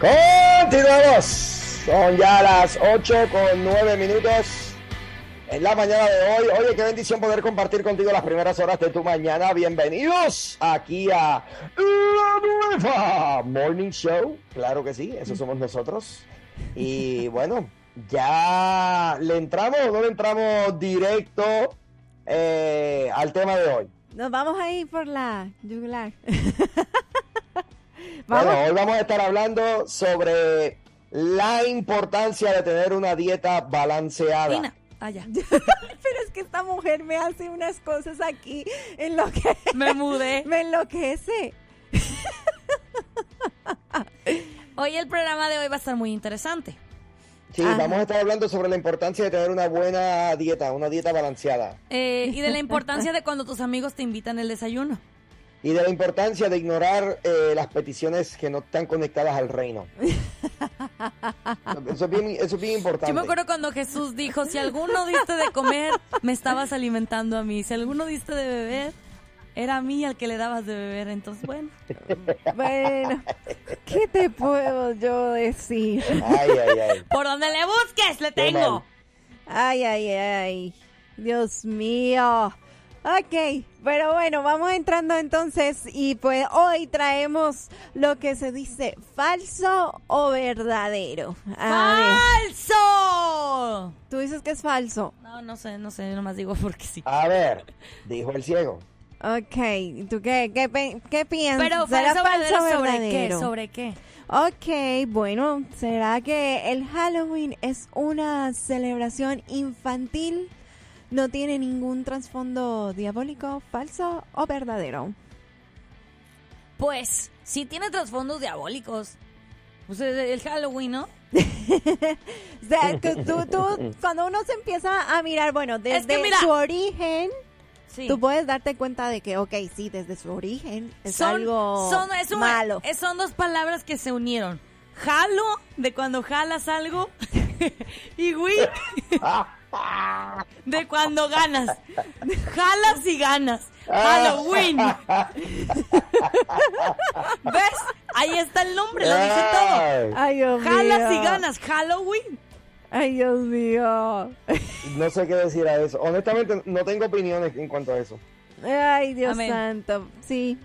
Continuamos. Son ya las 8 con 9 minutos en la mañana de hoy. Oye, qué bendición poder compartir contigo las primeras horas de tu mañana. Bienvenidos aquí a La Nueva Morning Show. Claro que sí, eso somos nosotros. Y bueno, ya le entramos o no le entramos directo eh, al tema de hoy. Nos vamos a ir por la yugular. Bueno, hoy vamos a estar hablando sobre la importancia de tener una dieta balanceada. Tina. Ah, ya. Pero es que esta mujer me hace unas cosas aquí en lo que Me mudé. me enloquece. Hoy el programa de hoy va a estar muy interesante. Sí, Ajá. vamos a estar hablando sobre la importancia de tener una buena dieta, una dieta balanceada. Eh, y de la importancia de cuando tus amigos te invitan el desayuno. Y de la importancia de ignorar eh, las peticiones que no están conectadas al reino. Eso es bien, eso es bien importante. Yo me acuerdo cuando Jesús dijo, si alguno diste de comer, me estabas alimentando a mí. Si alguno diste de beber, era a mí al que le dabas de beber. Entonces, bueno. Bueno, ¿qué te puedo yo decir? Ay, ay, ay. Por donde le busques, le tengo. Ay, ay, ay. Dios mío. Ok, pero bueno, vamos entrando entonces y pues hoy traemos lo que se dice falso o verdadero. A ¡Falso! ver, tú dices que es falso. No, no sé, no sé, nomás digo porque sí. A ver, dijo el ciego. Ok, ¿tú qué, qué, qué piensas? Pero ¿Será falso verdadero falso o sobre qué, verdadero? sobre qué. Ok, bueno, ¿será que el Halloween es una celebración infantil? ¿No tiene ningún trasfondo diabólico, falso o verdadero? Pues, sí tiene trasfondos diabólicos. Pues el, el Halloween, ¿no? O sea, tú, tú- tú, cuando uno se empieza a mirar, bueno, desde que mira- su origen, Sí. tú puedes darte cuenta de que, ok, sí, desde su origen es son, algo son, es un- malo. son dos palabras que se unieron. Jalo, de cuando jalas algo, y win, de cuando ganas. Jalas y ganas. Halloween. ¿Ves? Ahí está el nombre, lo dice todo. Ay, Dios Jalas y ganas. Halloween. Ay, Dios mío. No sé qué decir a eso. Honestamente, no tengo opiniones en cuanto a eso. Ay, Dios Amén. santo. Sí.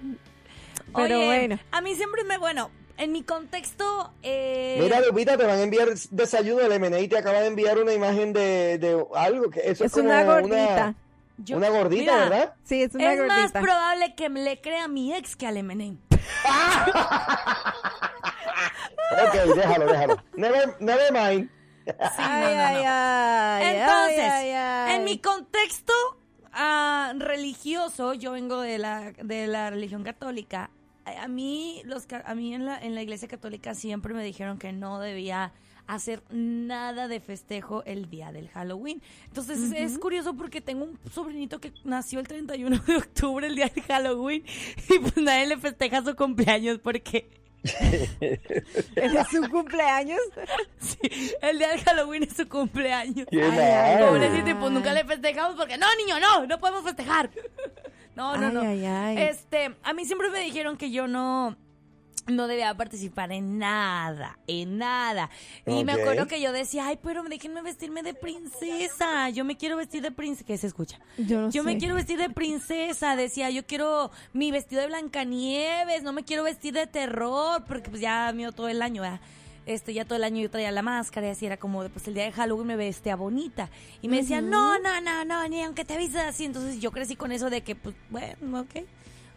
Pero Oye, bueno. A mí siempre me, bueno, en mi contexto. Eh, Mira, Lupita, te van a enviar desayuno del MNI. Te acaba de enviar una imagen de, de algo. que Eso es, Es como una gordita. yo- una gordita, mira, ¿verdad? Sí, es una Es más gordita. probable que me le crea a mi ex que al M&M. Ok, déjalo, déjalo. Never, never mind. Ay, ay, ay. Entonces, ay, ay, ay. en mi contexto ah, religioso, yo vengo de la, de la religión católica. A mí, los, ca- a mí en, la, en la iglesia católica siempre me dijeron que no debía hacer nada de festejo el día del Halloween. Entonces es- es curioso porque tengo un sobrinito que nació el 31 de octubre, el día del Halloween, y pues nadie le festeja su cumpleaños porque ¿Es su cumpleaños? sí, el día del Halloween es su cumpleaños. Qué Ay, ay. Pobrecito, y pues nunca le festejamos porque no, niño, no, no podemos festejar. No, no, Ay, no. ay, ay. Este, a mí siempre me dijeron que yo no no debía participar en nada, en nada. Y me acuerdo que yo decía, ay, pero déjenme vestirme de princesa. Yo me quiero vestir de princesa. ¿Qué se escucha? Yo no Yo me quiero vestir de princesa, decía, yo quiero mi vestido de Blancanieves, no me quiero vestir de terror, porque pues ya mío todo el año, ¿verdad? Este, ya todo el año yo traía la máscara y así era como, pues el día de Halloween me vestía bonita. Y me decían, no, no, no, no, ni aunque te vistas así. Entonces yo crecí con eso de que, pues, bueno, ok.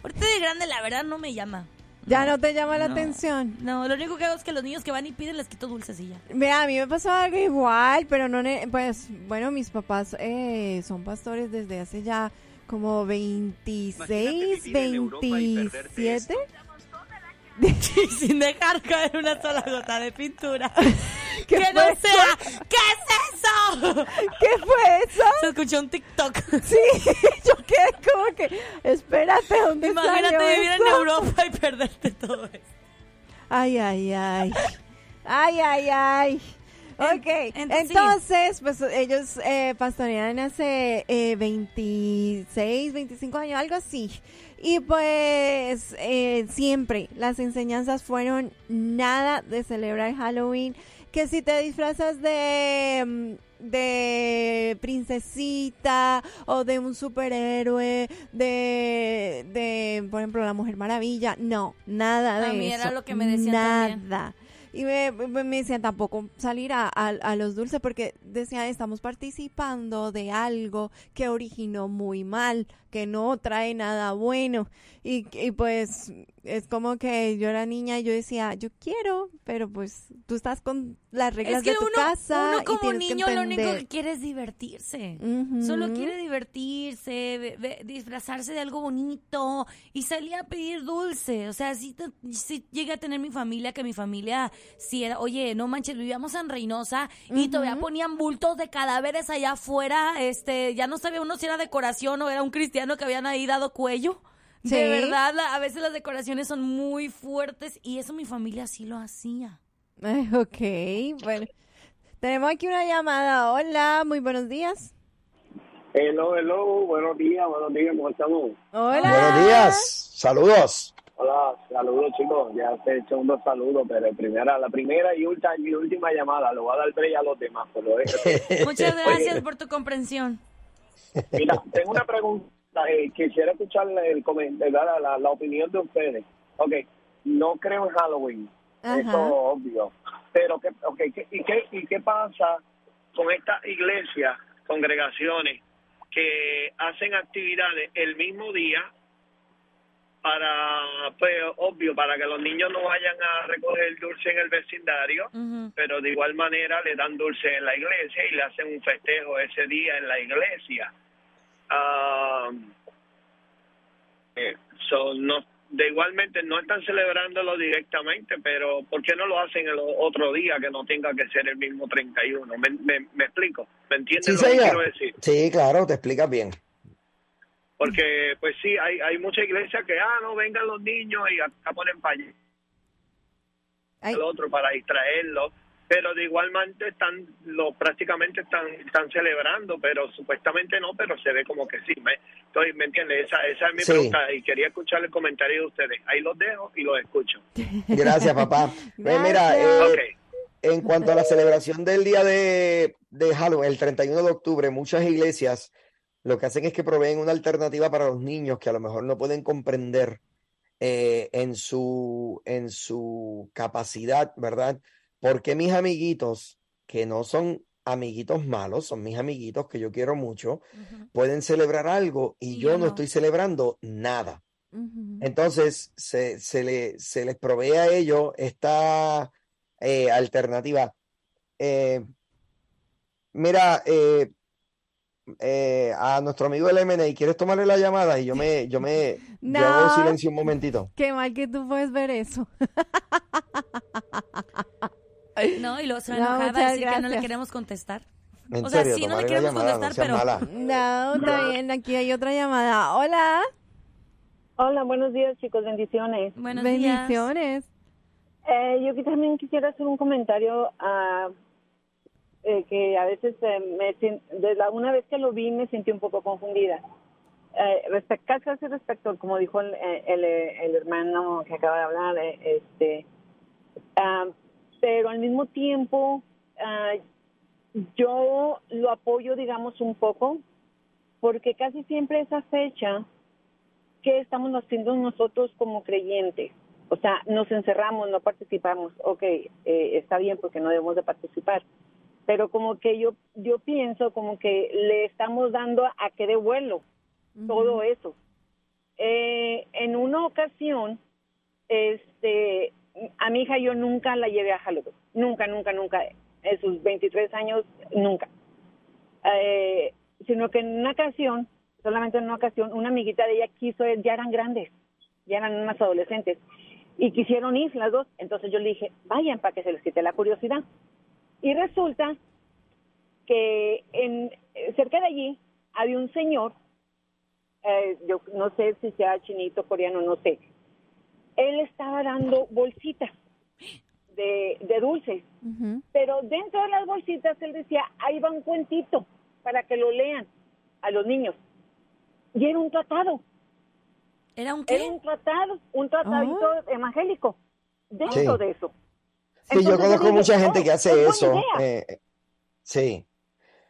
Ahorita de grande, la verdad, no me llama. ¿Ya no te llama la No. atención? No, lo único que hago es que los niños que van y piden les quito dulces y ya. Mira, a mí me pasó algo igual, pero no, ne- pues, bueno, mis papás eh, son pastores desde hace ya como 26, 27. Y sin dejar caer una sola gota de pintura. ¿Qué que no fue sea. ¿Qué es eso? ¿Qué fue eso? Se escuchó un TikTok. Sí, yo quedé como que, espérate, ¿dónde Imagínate salió vivir en eso? Europa y perderte todo eso. Ay, ay, ay. Ay, ay, ay. Ok, entonces, entonces, pues ellos eh, pastorean hace eh, 26, 25 años, algo así. Y pues eh, siempre las enseñanzas fueron nada de celebrar Halloween. Que si te disfrazas de, mm, de princesita o de un superhéroe, de, de, por ejemplo, la Mujer Maravilla, no, nada de A mí eso. era lo que me decían Nada. también. Y me, me, decían tampoco salir a, a, a los dulces porque decían estamos participando de algo que originó muy mal, que no trae nada bueno. Y, y pues es como que yo era niña y yo decía, yo quiero, pero pues tú estás con las reglas Es que de tu uno, casa. uno y como que niño lo único que quiere es divertirse. Solo quiere divertirse, ve- ve- disfrazarse de algo bonito y salir a pedir dulce. O sea, si, llegué a tener mi familia, que mi familia, si era, oye, no manches, vivíamos en Reynosa y todavía ponían bultos de cadáveres allá afuera. Este, ya no sabía uno si era decoración o era un cristiano que habían ahí dado cuello. De verdad, la- a veces las decoraciones son muy fuertes y eso mi familia sí lo hacía. Ay, ok, bueno. Tenemos aquí una llamada. Hola, muy buenos días. Hello, hello, buenos días, buenos días, ¿cómo estamos? Hola. Buenos días, saludos. Hola, saludos chicos, ya te he hecho unos saludos, pero primera, la primera y última, y última llamada, lo voy a dar break a los demás, pero es- Muchas gracias por tu comprensión. Mira, tengo una pregunta, eh, quisiera escuchar el la, la, la opinión de ustedes. Ok, no creo en Halloween, Ajá. eso es obvio, pero ¿qué, okay, ¿qué- y, qué, ¿y qué pasa con estas iglesias, congregaciones, que hacen actividades el mismo día para, pues, obvio, para que los niños no vayan a recoger dulce en el vecindario, pero de igual manera le dan dulce en la iglesia y le hacen un festejo ese día en la iglesia. Ah, eh, so, no, de igualmente no están celebrándolo directamente, pero ¿por qué no lo hacen el otro día que no tenga que ser el mismo 31? ¿Me, me, me explico? ¿Me entiendes Sí, lo que quiero decir? Sí, claro, te explicas bien. Porque, pues sí, hay, hay muchas iglesias que, ah, no, vengan los niños y acá ponen pañales al otro para distraerlos, pero de igual manera están, lo, prácticamente están, están celebrando, pero supuestamente no, pero se ve como que sí. ¿me, entonces, ¿me entiendes? Esa, esa es mi Sí. pregunta y quería escuchar el comentario de ustedes. Ahí los dejo y los escucho. Gracias, papá. Pues mira, eh, en cuanto a la celebración del día de, de Halloween, el 31 de octubre, muchas iglesias lo que hacen es que proveen una alternativa para los niños que a lo mejor no pueden comprender eh, en su, en su capacidad, ¿verdad? Porque mis amiguitos, que no son amiguitos malos, son mis amiguitos que yo quiero mucho, pueden celebrar algo y Y yo no no. estoy celebrando nada. Entonces, se, se, le, se les provee a ellos esta eh, alternativa. Eh, mira, eh, eh, a nuestro amigo el MNI, ¿quieres tomarle la llamada? Y yo me, yo me, yo hago No. silencio un momentito. Qué mal que tú puedes ver eso. No, y luego se va a No, enojar, va a que no le queremos contestar. En O sea, serio, sí, no le queremos llamada, contestar, pero-. No, está bien, aquí hay otra llamada. Hola, Hola, buenos días chicos, bendiciones. Buenos días. Eh, yo que también quisiera hacer un comentario ah, eh, que a veces eh, me de la una vez que lo vi me sentí un poco confundida. Eh, respecto, casi casi respecto, como dijo el, eh, el, eh, el hermano que acaba de hablar, eh, este, ah, pero al mismo tiempo ah, yo lo apoyo, digamos, un poco, porque casi siempre esa fecha ¿qué estamos haciendo nosotros como creyentes? O sea, nos encerramos, no participamos. Ok, eh, está bien porque no debemos de participar. Pero como que yo yo pienso como que le estamos dando a que de vuelo todo eso. Eh, en una ocasión, este, a mi hija yo nunca la llevé a Halloween. Nunca, nunca, nunca. En sus 23 años, nunca. Eh, sino que en una ocasión solamente en una ocasión, una amiguita de ella quiso, ya eran grandes, ya eran unas adolescentes, y quisieron ir las dos. Entonces yo le dije, vayan para que se les quite la curiosidad. Y resulta que en, eh, cerca de allí había un señor, eh, yo no sé si sea chinito, coreano, no sé. Él estaba dando bolsitas de, de dulces, pero dentro de las bolsitas él decía, ahí va un cuentito para que lo lean a los niños. Y era un tratado, ¿Era un era qué? un tratado, un tratadito evangélico dentro Sí. de eso. Sí, yo conozco mucha gente "Oh, que hace es eso. idea". eh, sí.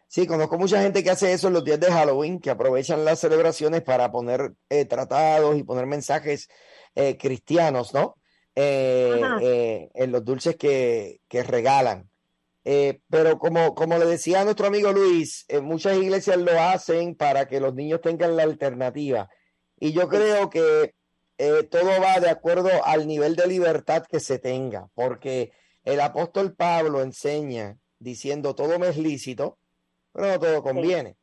Sí, conozco mucha gente que hace eso en los días de Halloween, que aprovechan las celebraciones para poner eh, tratados y poner mensajes eh, cristianos, ¿no? Eh, eh, en los dulces que, que regalan. Eh, pero como, como le decía a nuestro amigo Luis, muchas iglesias lo hacen para que los niños tengan la alternativa. Y yo creo que todo va de acuerdo al nivel de libertad que se tenga, porque el apóstol Pablo enseña diciendo todo me es lícito, pero no todo conviene.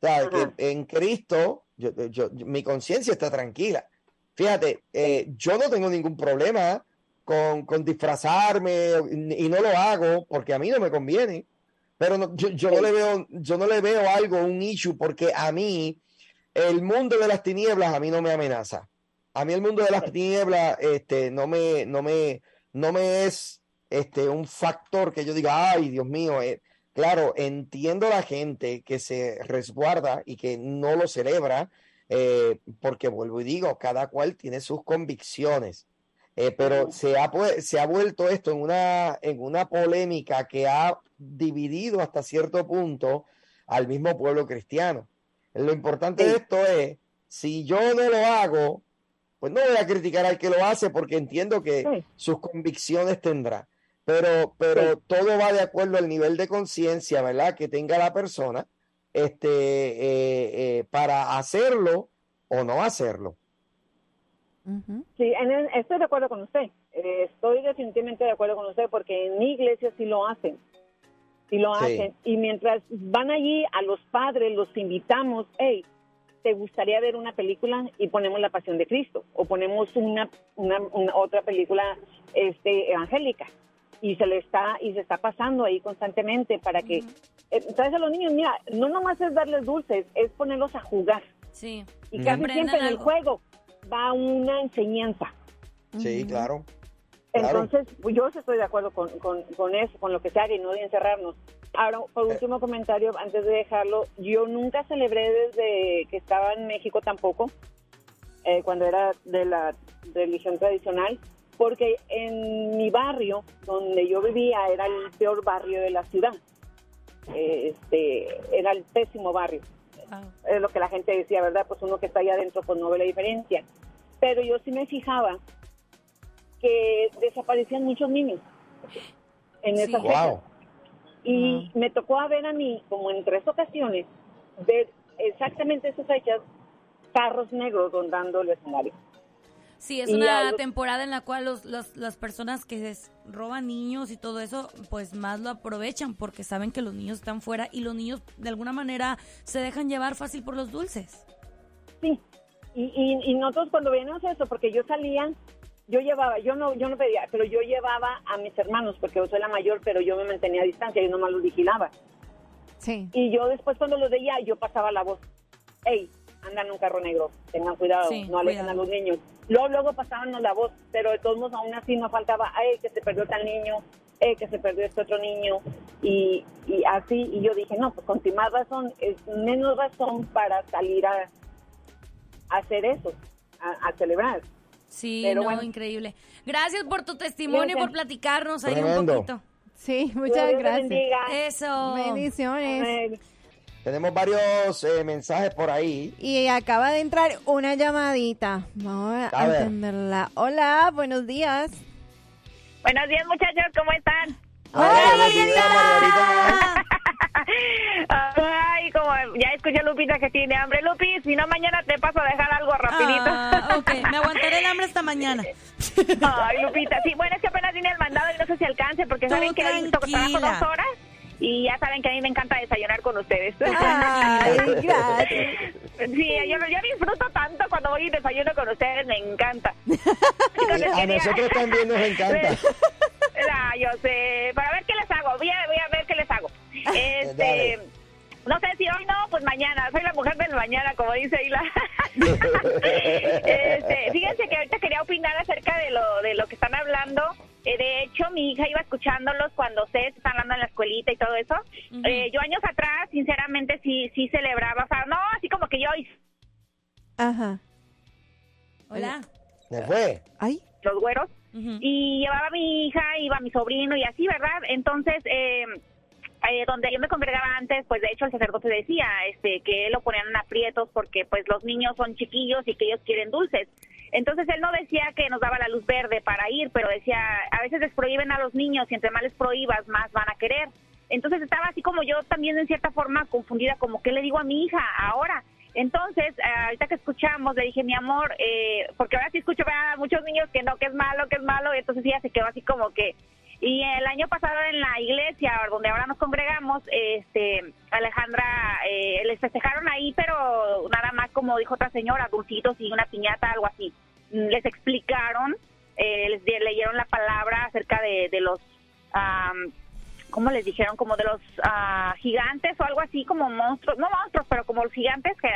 O sea, que en Cristo yo, yo- mi conciencia está tranquila. Fíjate, eh, yo no tengo ningún problema con, con disfrazarme y no lo hago porque a mí no me conviene. Pero no- yo, yo no le veo, yo no le veo algo, un issue, porque a mí el mundo de las tinieblas a mí no me amenaza. A mí el mundo de las tinieblas este, no me, no me, no me es este, un factor que yo diga, ay, Dios mío, eh, claro, entiendo la gente que se resguarda y que no lo celebra, eh, porque vuelvo y digo, cada cual tiene sus convicciones. Eh, pero se ha, se ha vuelto esto en una, en una polémica que ha dividido hasta cierto punto al mismo pueblo cristiano. Lo importante de esto es, si yo no lo hago, pues no voy a criticar al que lo hace porque entiendo que Sí. sus convicciones tendrá. Pero, pero Sí. todo va de acuerdo al nivel de conciencia, ¿verdad? Que tenga la persona este, eh, eh, para hacerlo o no hacerlo. Sí, en el- estoy de acuerdo con usted. Eh, estoy definitivamente de acuerdo con usted porque en mi iglesia sí lo hacen. Sí lo Sí. hacen. Y mientras van allí a los padres, los invitamos, hey, ¿te gustaría ver una película? Y ponemos La Pasión de Cristo. O ponemos una, una, una otra película este, evangélica. Y se le está, y se está pasando ahí constantemente para que... eh, traes a los niños, mira, no nomás es darles dulces, es ponerlos a jugar. Sí. Y casi Aprendan siempre en el juego va una enseñanza. Sí, claro. Claro. Entonces, pues, yo estoy de acuerdo con, con, con eso, con lo que se haga y no de encerrarnos. Ahora, por Eh. último comentario, antes de dejarlo, yo nunca celebré desde que estaba en México tampoco, eh, cuando era de la religión tradicional, porque en mi barrio, donde yo vivía, era el peor barrio de la ciudad. Eh, Este, era el pésimo barrio Wow. es lo que la gente decía, ¿verdad? Pues uno que está allá adentro pues no ve la diferencia. Pero yo sí me fijaba que desaparecían muchos niños en Sí. esas fechas. Wow. Y me tocó a ver a mí, como en tres ocasiones, ver exactamente esas fechas, carros negros rondando el escenario. Sí, es Y una algo- temporada en la cual los, los- las personas que roban niños y todo eso, pues más lo aprovechan porque saben que los niños están fuera y los niños de alguna manera se dejan llevar fácil por los dulces. Sí, y, y, y nosotros cuando veíamos eso, porque yo salía, yo llevaba, yo no, yo no pedía, pero yo llevaba a mis hermanos, porque yo soy la mayor, pero yo me mantenía a distancia, yo nomás los vigilaba. Sí. Y yo después cuando los veía, yo pasaba la voz, hey, andan en un carro negro, tengan cuidado, Sí, no alejen cuidado. a los niños. Luego, luego pasábamos la voz, pero de todos modos aún así no faltaba, ay, que se perdió tal niño, eh, que se perdió este otro niño, y, y así, y yo dije, no, pues con más razón, es menos razón para salir a, a hacer eso, a, a celebrar. Sí, Pero no, bueno. increíble. Gracias por tu testimonio, Gracias. por platicarnos ahí un poquito. Sí, muchas Dios gracias. bendiga. Eso. Bendiciones. Amén. Tenemos varios eh, mensajes por ahí. Y acaba de entrar una llamadita. Vamos a, A ver. atenderla. Hola, buenos días. Buenos días, muchachos, ¿cómo están? Hola, días, Margarita. Ay, como ya escuché Lupita que tiene hambre. Lupi, si no, mañana te paso a dejar algo rapidito. Ah, ok, me aguantaré el hambre hasta mañana. Ay, Lupita, sí, bueno, es que apenas vine al mandado y no sé si alcance, porque Tú saben que hoy to- trabajo dos horas Y ya saben que a mí me encanta desayunar con ustedes. Ay, gracias. Sí, yo, yo disfruto tanto cuando voy y desayuno con ustedes, me encanta. A quería- nosotros también nos encanta. Ah, yo sé. Para ver qué les hago. Voy a, voy a ver qué les hago. Este, Dale. No sé si hoy no, pues mañana. Soy la mujer del mañana, como dice Hila. este, fíjense que ahorita quería opinar acerca de lo, de lo que están hablando. Eh, de hecho, mi hija iba escuchándolos cuando ustedes están hablando en la escuelita y todo eso. Eh, yo años atrás, sinceramente, sí, sí celebraba. O sea, no, así como que yo Ajá. Hola. ¿Me fue? Ay. los güeros. Y llevaba a mi hija, iba mi sobrino y así, ¿verdad? Entonces, eh, eh, donde yo me congregaba antes, pues de hecho el sacerdote decía este que lo ponían en aprietos porque pues los niños son chiquillos y que ellos quieren dulces. Entonces él no decía que nos daba la luz verde para ir, pero decía, a veces les prohíben a los niños y entre más les prohíbas, más van a querer. Entonces estaba así como yo también en cierta forma confundida, como qué le digo a mi hija ahora. Entonces, eh, ahorita que escuchamos, le dije, mi amor, eh, porque ahora sí escucho a muchos niños que no, que es malo, que es malo, y entonces ella se quedó así como que... Y el año pasado en la iglesia, donde ahora nos congregamos, este, Alejandra, eh, les festejaron ahí, pero nada más como dijo otra señora, dulcitos y una piñata, algo así. Mm, Les explicaron, eh, les leyeron la palabra acerca de, de los... am, ¿cómo les dijeron? Como de los ah, gigantes o algo así, como monstruos, no monstruos, pero como los gigantes que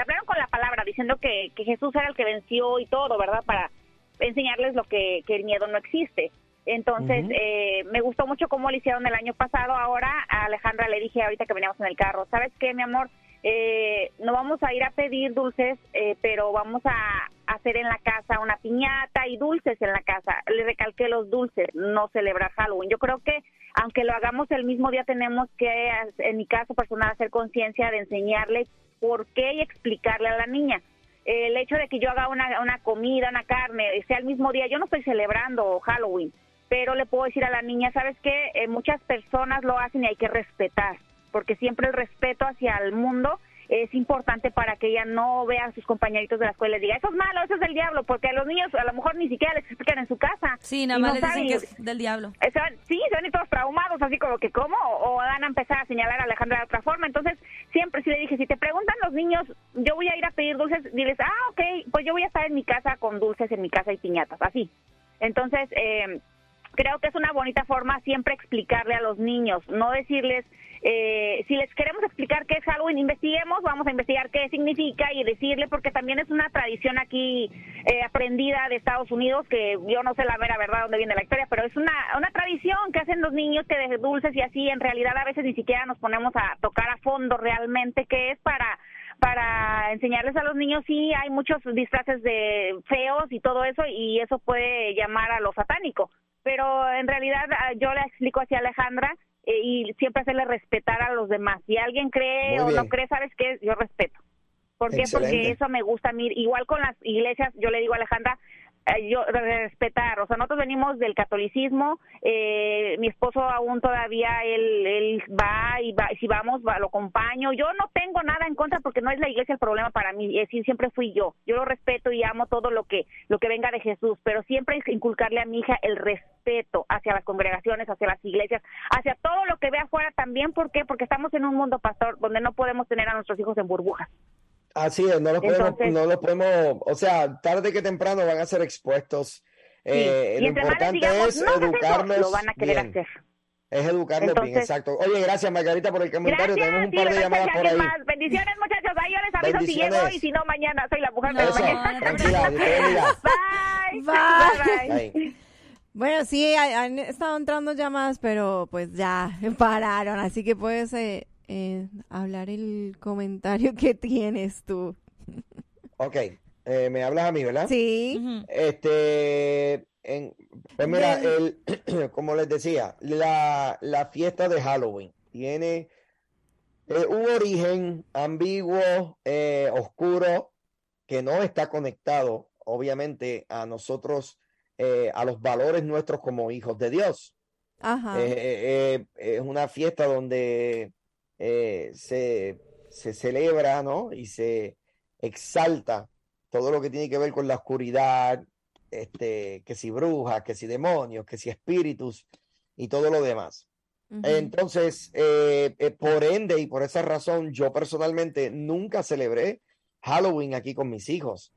hablaron con la palabra diciendo que, que Jesús era el que venció y todo, ¿verdad? Para enseñarles lo que el miedo no existe. Entonces, eh, me gustó mucho cómo lo hicieron el año pasado. Ahora a Alejandra le dije ahorita que veníamos en el carro, ¿sabes qué, mi amor? Eh, no vamos a ir a pedir dulces, eh, pero vamos a hacer en la casa una piñata y dulces en la casa. Le recalqué los dulces, no celebrar Halloween. Yo creo que aunque lo hagamos el mismo día, tenemos que, en mi caso personal, hacer conciencia de enseñarle por qué y explicarle a la niña. El hecho de que yo haga una, una comida, una carne, sea el mismo día, yo no estoy celebrando Halloween, pero le puedo decir a la niña, ¿sabes qué? Eh, muchas personas lo hacen y hay que respetar, porque siempre el respeto hacia el mundo es importante para que ella no vea a sus compañeritos de la escuela y diga, eso es malo, eso es del diablo, porque a los niños a lo mejor ni siquiera les explican en su casa. Sí, nada más no les dicen saben. que es del diablo. Eh, se van- sí, se van todos traumados, así como que cómo, o, o van a empezar a señalar a Alejandra de otra forma. Entonces, siempre sí le dije, si te preguntan los niños, yo voy a ir a pedir dulces, diles, ah, ok, pues yo voy a estar en mi casa con dulces en mi casa y piñatas, así. Entonces, eh, creo que es una bonita forma siempre explicarle a los niños, no decirles, eh, si les queremos explicar qué es Halloween, investiguemos, vamos a investigar qué significa y decirle, porque también es una tradición aquí eh, aprendida de Estados Unidos, que yo no sé la mera verdad dónde viene la historia, pero es una, una tradición que hacen los niños que de dulces y así, en realidad a veces ni siquiera nos ponemos a tocar a fondo realmente qué es para para enseñarles a los niños sí hay muchos disfraces de feos y todo eso y eso puede llamar a lo satánico pero en realidad ah, yo le explico hacia Alejandra eh, y siempre hacerle respetar a los demás. Si alguien cree o no cree sabes qué yo respeto. ¿Por qué? Porque eso me gusta a mí. Igual con las iglesias, yo le digo a Alejandra, yo respetar, o sea, nosotros venimos del catolicismo, eh, mi esposo aún todavía, él, él va y va, si vamos, va, lo acompaño. Yo no tengo nada en contra porque no es la iglesia el problema para mí, es decir, siempre fui yo. Yo lo respeto y amo todo lo que, lo que venga de Jesús, pero siempre inculcarle a mi hija el respeto hacia las congregaciones, hacia las iglesias, hacia todo lo que ve afuera también. ¿Por qué? Porque estamos en un mundo, pastor, donde no podemos tener a nuestros hijos en burbujas. Así es, no los podemos, no los podemos, o sea, tarde que temprano van a ser expuestos. Eh, y lo importante digamos, es no educarlos lo van a querer bien. hacer. Es educarlos bien, exacto. Oye, gracias Margarita por el comentario. Gracias, Tenemos un par de llamadas por ahí. más. Bendiciones, muchachos. Ahí yo les aviso si llego y si no, mañana soy la mujer No, de Eso, mañana. tranquila. Bye. Bye. Bye. Bueno, sí, ha- han estado entrando llamadas, pero pues ya pararon, así que puedes eh, eh, hablar el comentario que tienes tú. Ok, eh, me hablas a mí, ¿verdad? Sí. Este, en, pues mira, el, como les decía, la, la fiesta de Halloween tiene eh, un origen ambiguo, eh, oscuro, que no está conectado, obviamente, a nosotros, eh, a los valores nuestros como hijos de Dios. Ajá. Eh, eh, eh, es una fiesta donde eh, se, se celebra, ¿no? Y se exalta todo lo que tiene que ver con la oscuridad, este, que si brujas, que si demonios, que si espíritus y todo lo demás. Entonces, eh, eh, por ende y por esa razón, yo personalmente nunca celebré Halloween aquí con mis hijos.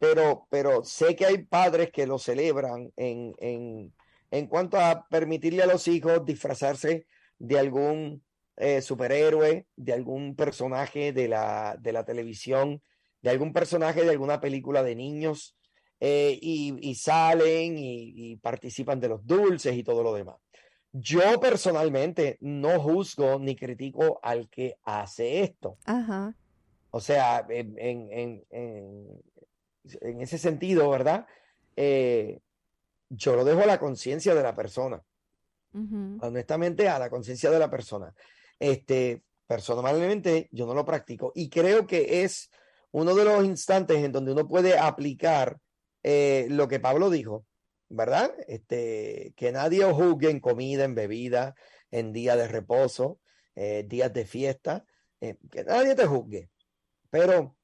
Pero, pero sé que hay padres que lo celebran en, en, en cuanto a permitirle a los hijos disfrazarse de algún superhéroe, de algún personaje de la, de la televisión, de algún personaje de alguna película de niños. y, y, salen y, y participan de los dulces y todo lo demás. Yo personalmente no juzgo ni critico al que hace esto. Ajá. O sea, en, en, en, en ese sentido, ¿verdad? Eh, yo lo dejo a la conciencia de la persona. Honestamente, a la conciencia de la persona. Este, personalmente, yo no lo practico y creo que es uno de los instantes en donde uno puede aplicar eh, lo que Pablo dijo. ¿verdad? Este, que nadie os juzgue en comida, en bebida, en días de reposo, eh, días de fiesta, eh, que nadie te juzgue, pero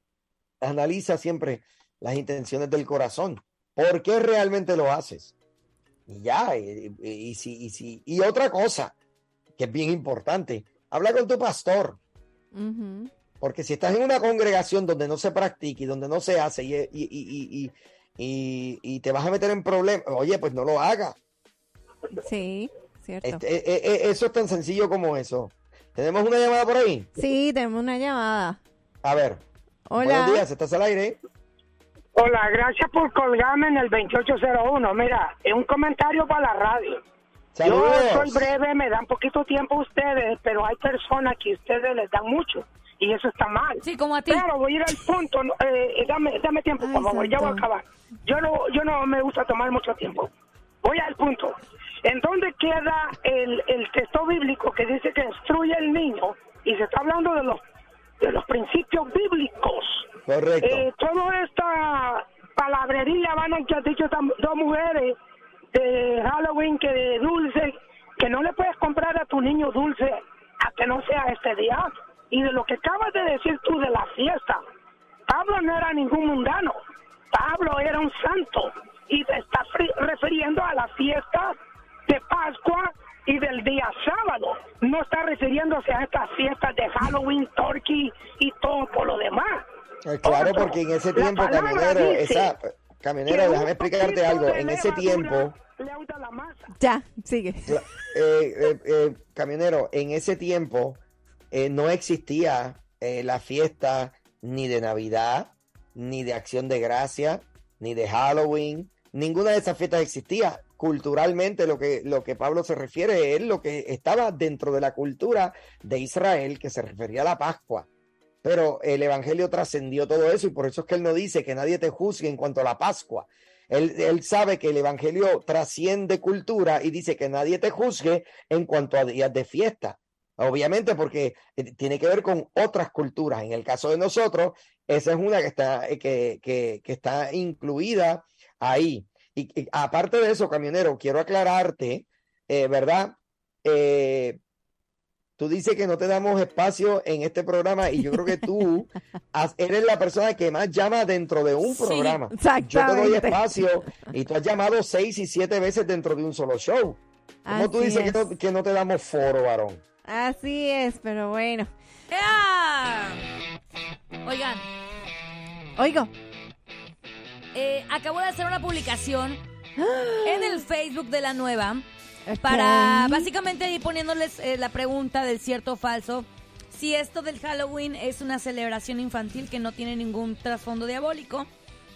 analiza siempre las intenciones del corazón. ¿Por qué realmente lo haces? Y ya, y, si, y, y otra cosa que es bien importante, habla con tu pastor. Porque si estás en una congregación donde no se practica y donde no se hace y, y, y, te vas a meter en problemas, oye, pues no lo haga. Sí, cierto. Este, eh, eh, eh, eso es tan sencillo como eso. ¿Tenemos una llamada por ahí? Sí, tenemos una llamada. A ver. Hola. Buenos días, ¿estás al aire? Hola, gracias por colgarme en el 2801. Mira, es un comentario para la radio. Saludos. Yo soy breve, me dan poquito tiempo ustedes, pero hay personas que ustedes les dan mucho y eso está mal. Sí, como a ti. Claro, voy a ir al punto. Eh, dame, dame tiempo, por favor, ya voy a acabar. Yo no, yo no me gusta tomar mucho tiempo. Voy al punto. ¿En dónde queda el, el texto bíblico que dice que destruye el niño? Y se está hablando de los, de los principios bíblicos. Correcto. Eh, toda esta palabrería van a que han dicho dos mujeres de Halloween que de dulce, que no le puedes comprar a tu niño dulce a que no sea este día. Y de lo que acabas de decir tú de la fiesta, Pablo no era ningún mundano, Pablo era un santo y te está refiriendo a la fiesta de Pascua y del día sábado. No está refiriéndose a estas fiestas de Halloween, Turkey y todo por lo demás. Eh, claro, porque en ese tiempo, camionero, esa, camionero, déjame explicarte algo. En ese tiempo. Ya, sigue. Eh, eh, eh, camionero, en ese tiempo eh, no existía eh, la fiesta ni de Navidad, ni de Acción de Gracia, ni de Halloween. Ninguna de esas fiestas existía. Culturalmente lo que, lo que Pablo se refiere es lo que estaba dentro de la cultura de Israel, que se refería a la Pascua. Pero el Evangelio trascendió todo eso y por eso es que él no dice que nadie te juzgue en cuanto a la Pascua. Él, él, sabe que el Evangelio trasciende cultura y dice que nadie te juzgue en cuanto a días de fiesta. Obviamente porque eh, tiene que ver con otras culturas. En el caso de nosotros, esa es una que está, eh, que, que, está incluida ahí. Y, aparte de eso, camionero, quiero aclararte, eh, ¿verdad? Tú dices que no te damos espacio en este programa y yo creo que tú eres la persona que más llama dentro de un programa. Sí, yo te doy espacio y tú has llamado seis y siete veces dentro de un solo show. ¿Cómo Así tú dices que es. no, que no te damos foro, varón? Así es, pero bueno. ¡Ea! Oigan, Oigo. eh, acabo de hacer una publicación en el Facebook de la nueva para básicamente ahí poniéndoles eh, la pregunta del cierto o falso si esto del Halloween es una celebración infantil que no tiene ningún trasfondo diabólico.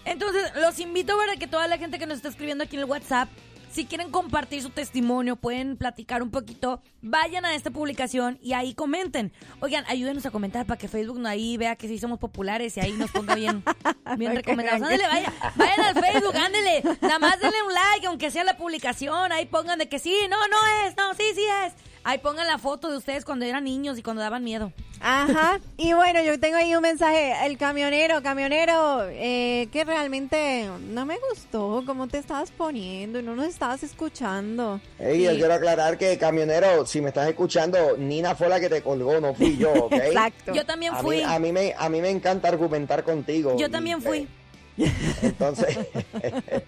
Entonces, los invito para que toda la gente que nos está escribiendo aquí en el WhatsApp, si quieren compartir su testimonio, pueden platicar un poquito, vayan a esta publicación y ahí comenten. Oigan, ayúdenos a comentar para que Facebook no ahí vea que sí somos populares y ahí nos ponga bien, bien recomendados. ok. Ándale, vaya, vayan al Facebook, ándele. Nada más denle un like, aunque sea la publicación. Ahí pongan de que sí, no, no es, no, sí, sí es. Ahí pongan la foto de ustedes cuando eran niños y cuando daban miedo. Ajá. Y bueno, yo tengo ahí un mensaje. El camionero, camionero, eh, que realmente no me gustó cómo te estabas poniendo y no nos estabas escuchando. Ey, yo quiero aclarar que, camionero, si me estás escuchando, Nina fue la que te colgó, no fui yo, ¿ok? Exacto. Yo también A mí, fui. a, mí me, a mí me encanta argumentar contigo. Yo y, también eh, fui. Entonces,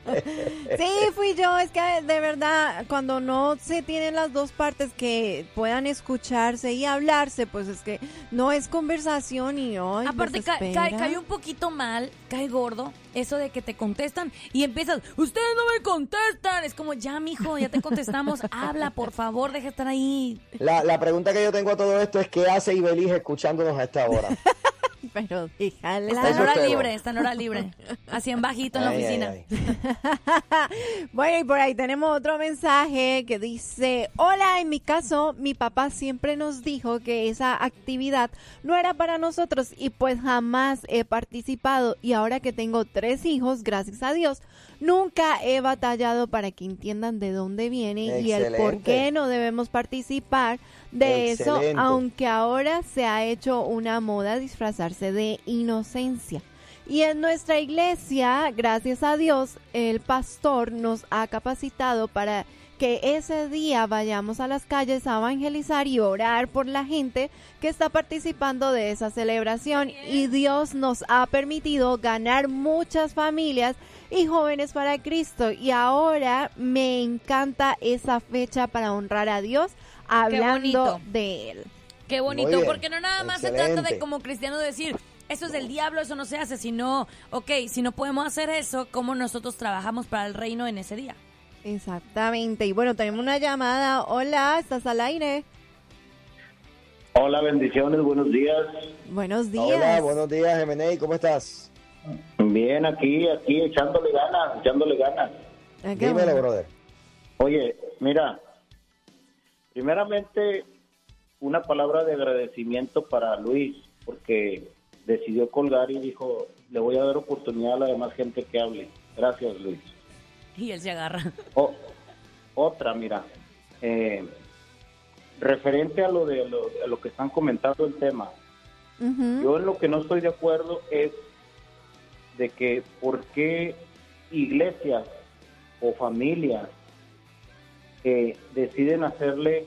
Sí, fui yo. Es que de verdad, cuando no se tienen las dos partes que puedan escucharse y hablarse, pues es que no es conversación y hoy. Aparte, ca- cae, cae un poquito mal, cae gordo, eso de que te contestan y empiezas, ustedes no me contestan. Es como, ya, mijo, ya te contestamos. Habla, por favor, deja de estar ahí. la, la pregunta que yo tengo a todo esto es: ¿qué hace Ibeliz escuchándonos a esta hora? Pero déjala. Está en hora libre, está en hora libre. Así en bajito en la Ay, ay, oficina. ay. Bueno, y por ahí tenemos otro mensaje que dice, hola, en mi caso, mi papá siempre nos dijo que esa actividad no era para nosotros y pues jamás he participado y ahora que tengo tres hijos, gracias a Dios, nunca he batallado para que entiendan de dónde viene y el por Excelente. qué no debemos participar de eso, aunque ahora se ha hecho una moda disfrazarse de inocencia. Y en nuestra iglesia, gracias a Dios, el pastor nos ha capacitado para que ese día vayamos a las calles a evangelizar y orar por la gente que está participando de esa celebración. Y Dios nos ha permitido ganar muchas familias y jóvenes para Cristo. Y ahora me encanta esa fecha para honrar a Dios hablando de Él. Qué bonito, porque no nada más se trata de como cristiano decir, eso es del diablo, eso no se hace, sino, ok, si no podemos hacer eso, ¿cómo nosotros trabajamos para el reino en ese día? Exactamente. Y bueno, tenemos una llamada. Hola, ¿estás al aire? Hola, bendiciones, buenos días. Buenos días. Hola, buenos días, Emenei, ¿cómo estás? Bien, aquí, aquí echándole ganas, echándole ganas. Ah, Dímelo, bueno. brother. Oye, mira, primeramente una palabra de agradecimiento para Luis, porque decidió colgar y dijo, le voy a dar oportunidad a la demás gente que hable. Gracias, Luis. Y él se agarra. Otra, mira, eh, referente a lo de lo, a lo que están comentando el tema. Yo en lo que no estoy de acuerdo es de que por qué iglesias o familias deciden hacerle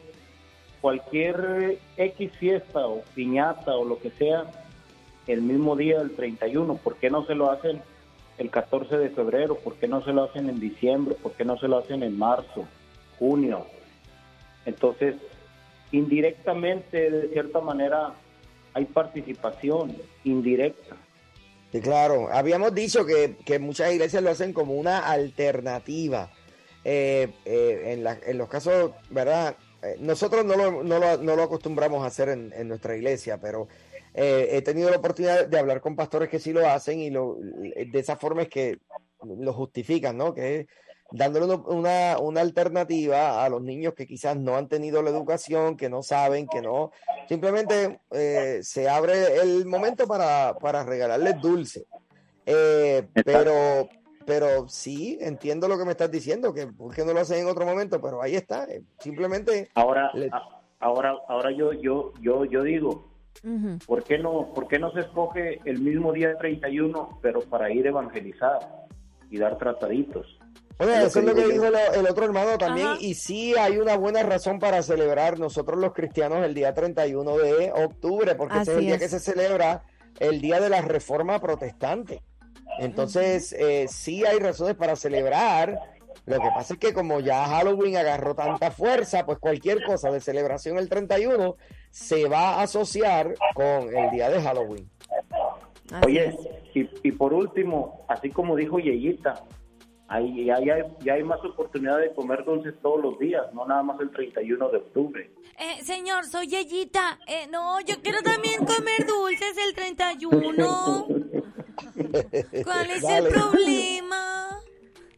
cualquier X fiesta o piñata o lo que sea el mismo día del 31. ¿Por qué no se lo hacen el 14 de febrero? ¿Por qué no se lo hacen en diciembre? ¿Por qué no se lo hacen en marzo, junio? Entonces, indirectamente, de cierta manera, hay participación indirecta. Sí, claro. Habíamos dicho que, que muchas iglesias lo hacen como una alternativa. Eh, eh, en, la- en los casos, ¿verdad? Eh, nosotros no lo, no lo- no lo acostumbramos a hacer en, en nuestra iglesia, pero he tenido la oportunidad de hablar con pastores que sí lo hacen y lo, de esa forma es que lo justifican, ¿no? Que es dándole una, una alternativa a los niños que quizás no han tenido la educación, que no saben, que no, simplemente eh, se abre el momento para, para regalarles dulce. Eh, pero, pero sí, entiendo lo que me estás diciendo, que por qué no lo hacen en otro momento, pero ahí está, eh, simplemente Ahora, Le- a- ahora, ahora yo, yo, yo, yo digo. ¿por qué no, por qué no se escoge el mismo día 31, pero para ir a evangelizar y dar trataditos? Oye, Es lo eso es que lo que dijo el, otro hermano también, Ajá. y sí hay una buena razón para celebrar nosotros los cristianos el día 31 de octubre, porque ese es el día es. que se celebra el día de la reforma protestante. Entonces, eh, sí hay razones para celebrar. Lo que pasa es que como ya Halloween agarró tanta fuerza, pues cualquier cosa de celebración el 31 se va a asociar con el día de Halloween. Así Oye, y, y por último, así como dijo Yeyita, ahí ya, ya, hay- ya hay más oportunidad de comer dulces todos los días, no nada más el 31 de octubre. Eh, señor, soy Yeyita. Eh, no, yo quiero también comer dulces el 31. ¿Cuál es el problema?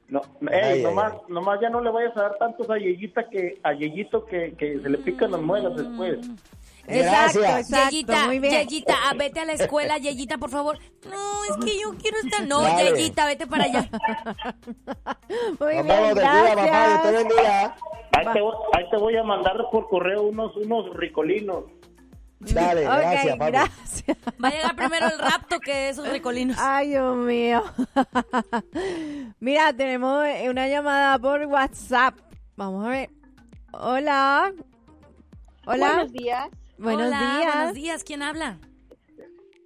No, Ay, ey, ay, nomás, ay. nomás ya no le vayas a dar tantos a Yeyita que a Yeyito que, que se le pican las muelas después. Exacto, Gracias. exacto. Yeyita, Muy bien. Yeyita, ah, vete a la escuela, Yeyita, por favor. No, es que yo quiero estar. No, Dale. Yeyita, vete para allá. Muy Nos bien, papá, Dios te gracias. bendiga. Ahí te, voy- ahí te voy a mandar por correo unos, unos ricolinos. Dale, Ok, gracias, papi. gracias. Va a llegar primero el rapto que esos recolinos. Ay, Dios mío. Mira, tenemos eh, una llamada por WhatsApp. Vamos a ver. Hola. Hola. Buenos días. Buenos Hola, días. Buenos días, ¿quién habla?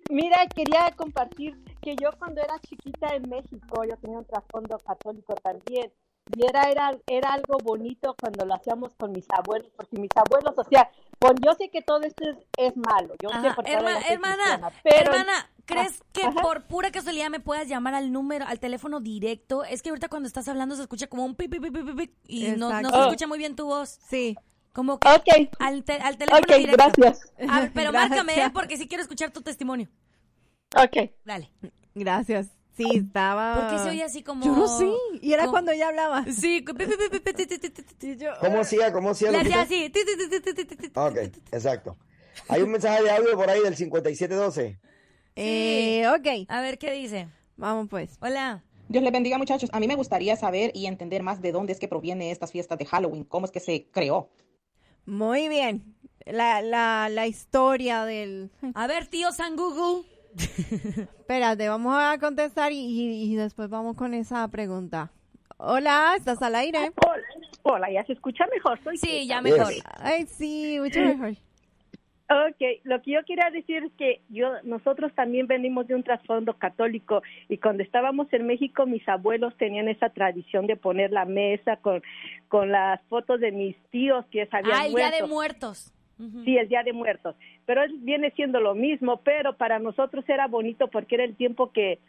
Mira, quería compartir que yo cuando era chiquita en México, yo tenía un trasfondo católico también. Y era, era, era algo bonito cuando lo hacíamos con mis abuelos, porque mis abuelos, o sea, con, yo sé que todo esto es, es malo. Yo sé Ajá, porque ahora herma- hermana, cristiana, pero- hermana, ¿crees que Ajá. por pura casualidad me puedas llamar al número, al teléfono directo? Es que ahorita cuando estás hablando se escucha como un pi, pi, pi, pi, pi, pi, y no, no se escucha muy bien tu voz. Sí. Como que Ok. al, te- al teléfono Ok, directo. gracias. Pero márcame, ¿eh? Gracias. porque sí quiero escuchar tu testimonio. Ok. Dale. Gracias. Sí, estaba. ¿Por qué se oye así como...? Yo no sé. Y era como- cuando ella hablaba. Sí. ¿Cómo hacía? ¿Cómo hacía? Lupita? hacía así. Ok, exacto. Hay un mensaje de audio por ahí del 5712. Eh, ok. A ver, ¿qué dice? Vamos pues. Hola. Dios les bendiga muchachos. A mí me gustaría saber y entender más de dónde es que proviene estas fiestas de Halloween, cómo es que se creó. Muy bien. La, la, la historia del... A ver, tío San Google. Espérate, vamos a contestar y, y- y después vamos con esa pregunta. Hola, ¿estás al aire? Hola, hola, ¿ya se escucha mejor? Soy Sí, ya mejor. Ay, sí, mucho mejor. Ok, lo que yo quería decir es que yo nosotros también venimos de un trasfondo católico y cuando estábamos en México mis abuelos tenían esa tradición de poner la mesa con, con las fotos de mis tíos que habían Ah, el Día de Muertos. Sí, el Día de Muertos. Pero es- viene siendo lo mismo, pero para nosotros era bonito porque era el tiempo que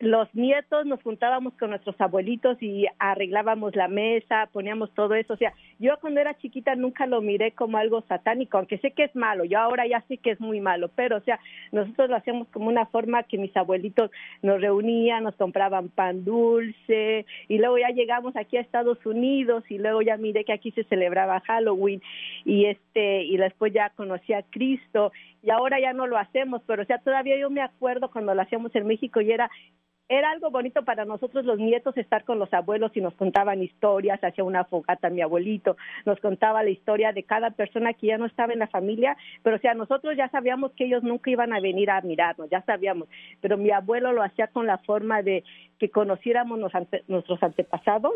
los nietos nos juntábamos con nuestros abuelitos y arreglábamos la mesa, poníamos todo eso. O sea, yo cuando era chiquita nunca lo miré como algo satánico, aunque sé que es malo. Yo ahora ya sé que es muy malo, pero o sea, nosotros lo hacíamos como una forma que mis abuelitos nos reunían, nos compraban pan dulce y luego ya llegamos aquí a Estados Unidos y luego ya miré que aquí se celebraba Halloween y este y después ya conocí a Cristo y ahora ya no lo hacemos, pero o sea, todavía yo me acuerdo cuando lo hacíamos en México y era era algo bonito para nosotros los nietos estar con los abuelos y nos contaban historias, hacía una fogata mi abuelito, nos contaba la historia de cada persona que ya no estaba en la familia, pero o sea, nosotros ya sabíamos que ellos nunca iban a venir a mirarnos, ya sabíamos, pero mi abuelo lo hacía con la forma de que conociéramos nuestros antepasados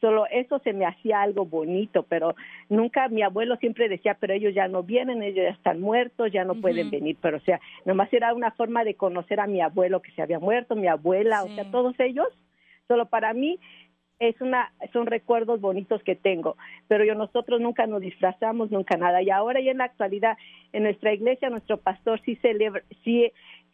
solo eso se me hacía algo bonito, pero nunca mi abuelo siempre decía, pero ellos ya no vienen, ellos ya están muertos, ya no pueden venir, pero o sea, nomás era una forma de conocer a mi abuelo que se había muerto, mi abuela, Sí. o sea, todos ellos, solo para mí es una son recuerdos bonitos que tengo, pero yo nosotros nunca nos disfrazamos, nunca nada, y ahora ya en la actualidad en nuestra iglesia nuestro pastor sí celebra sí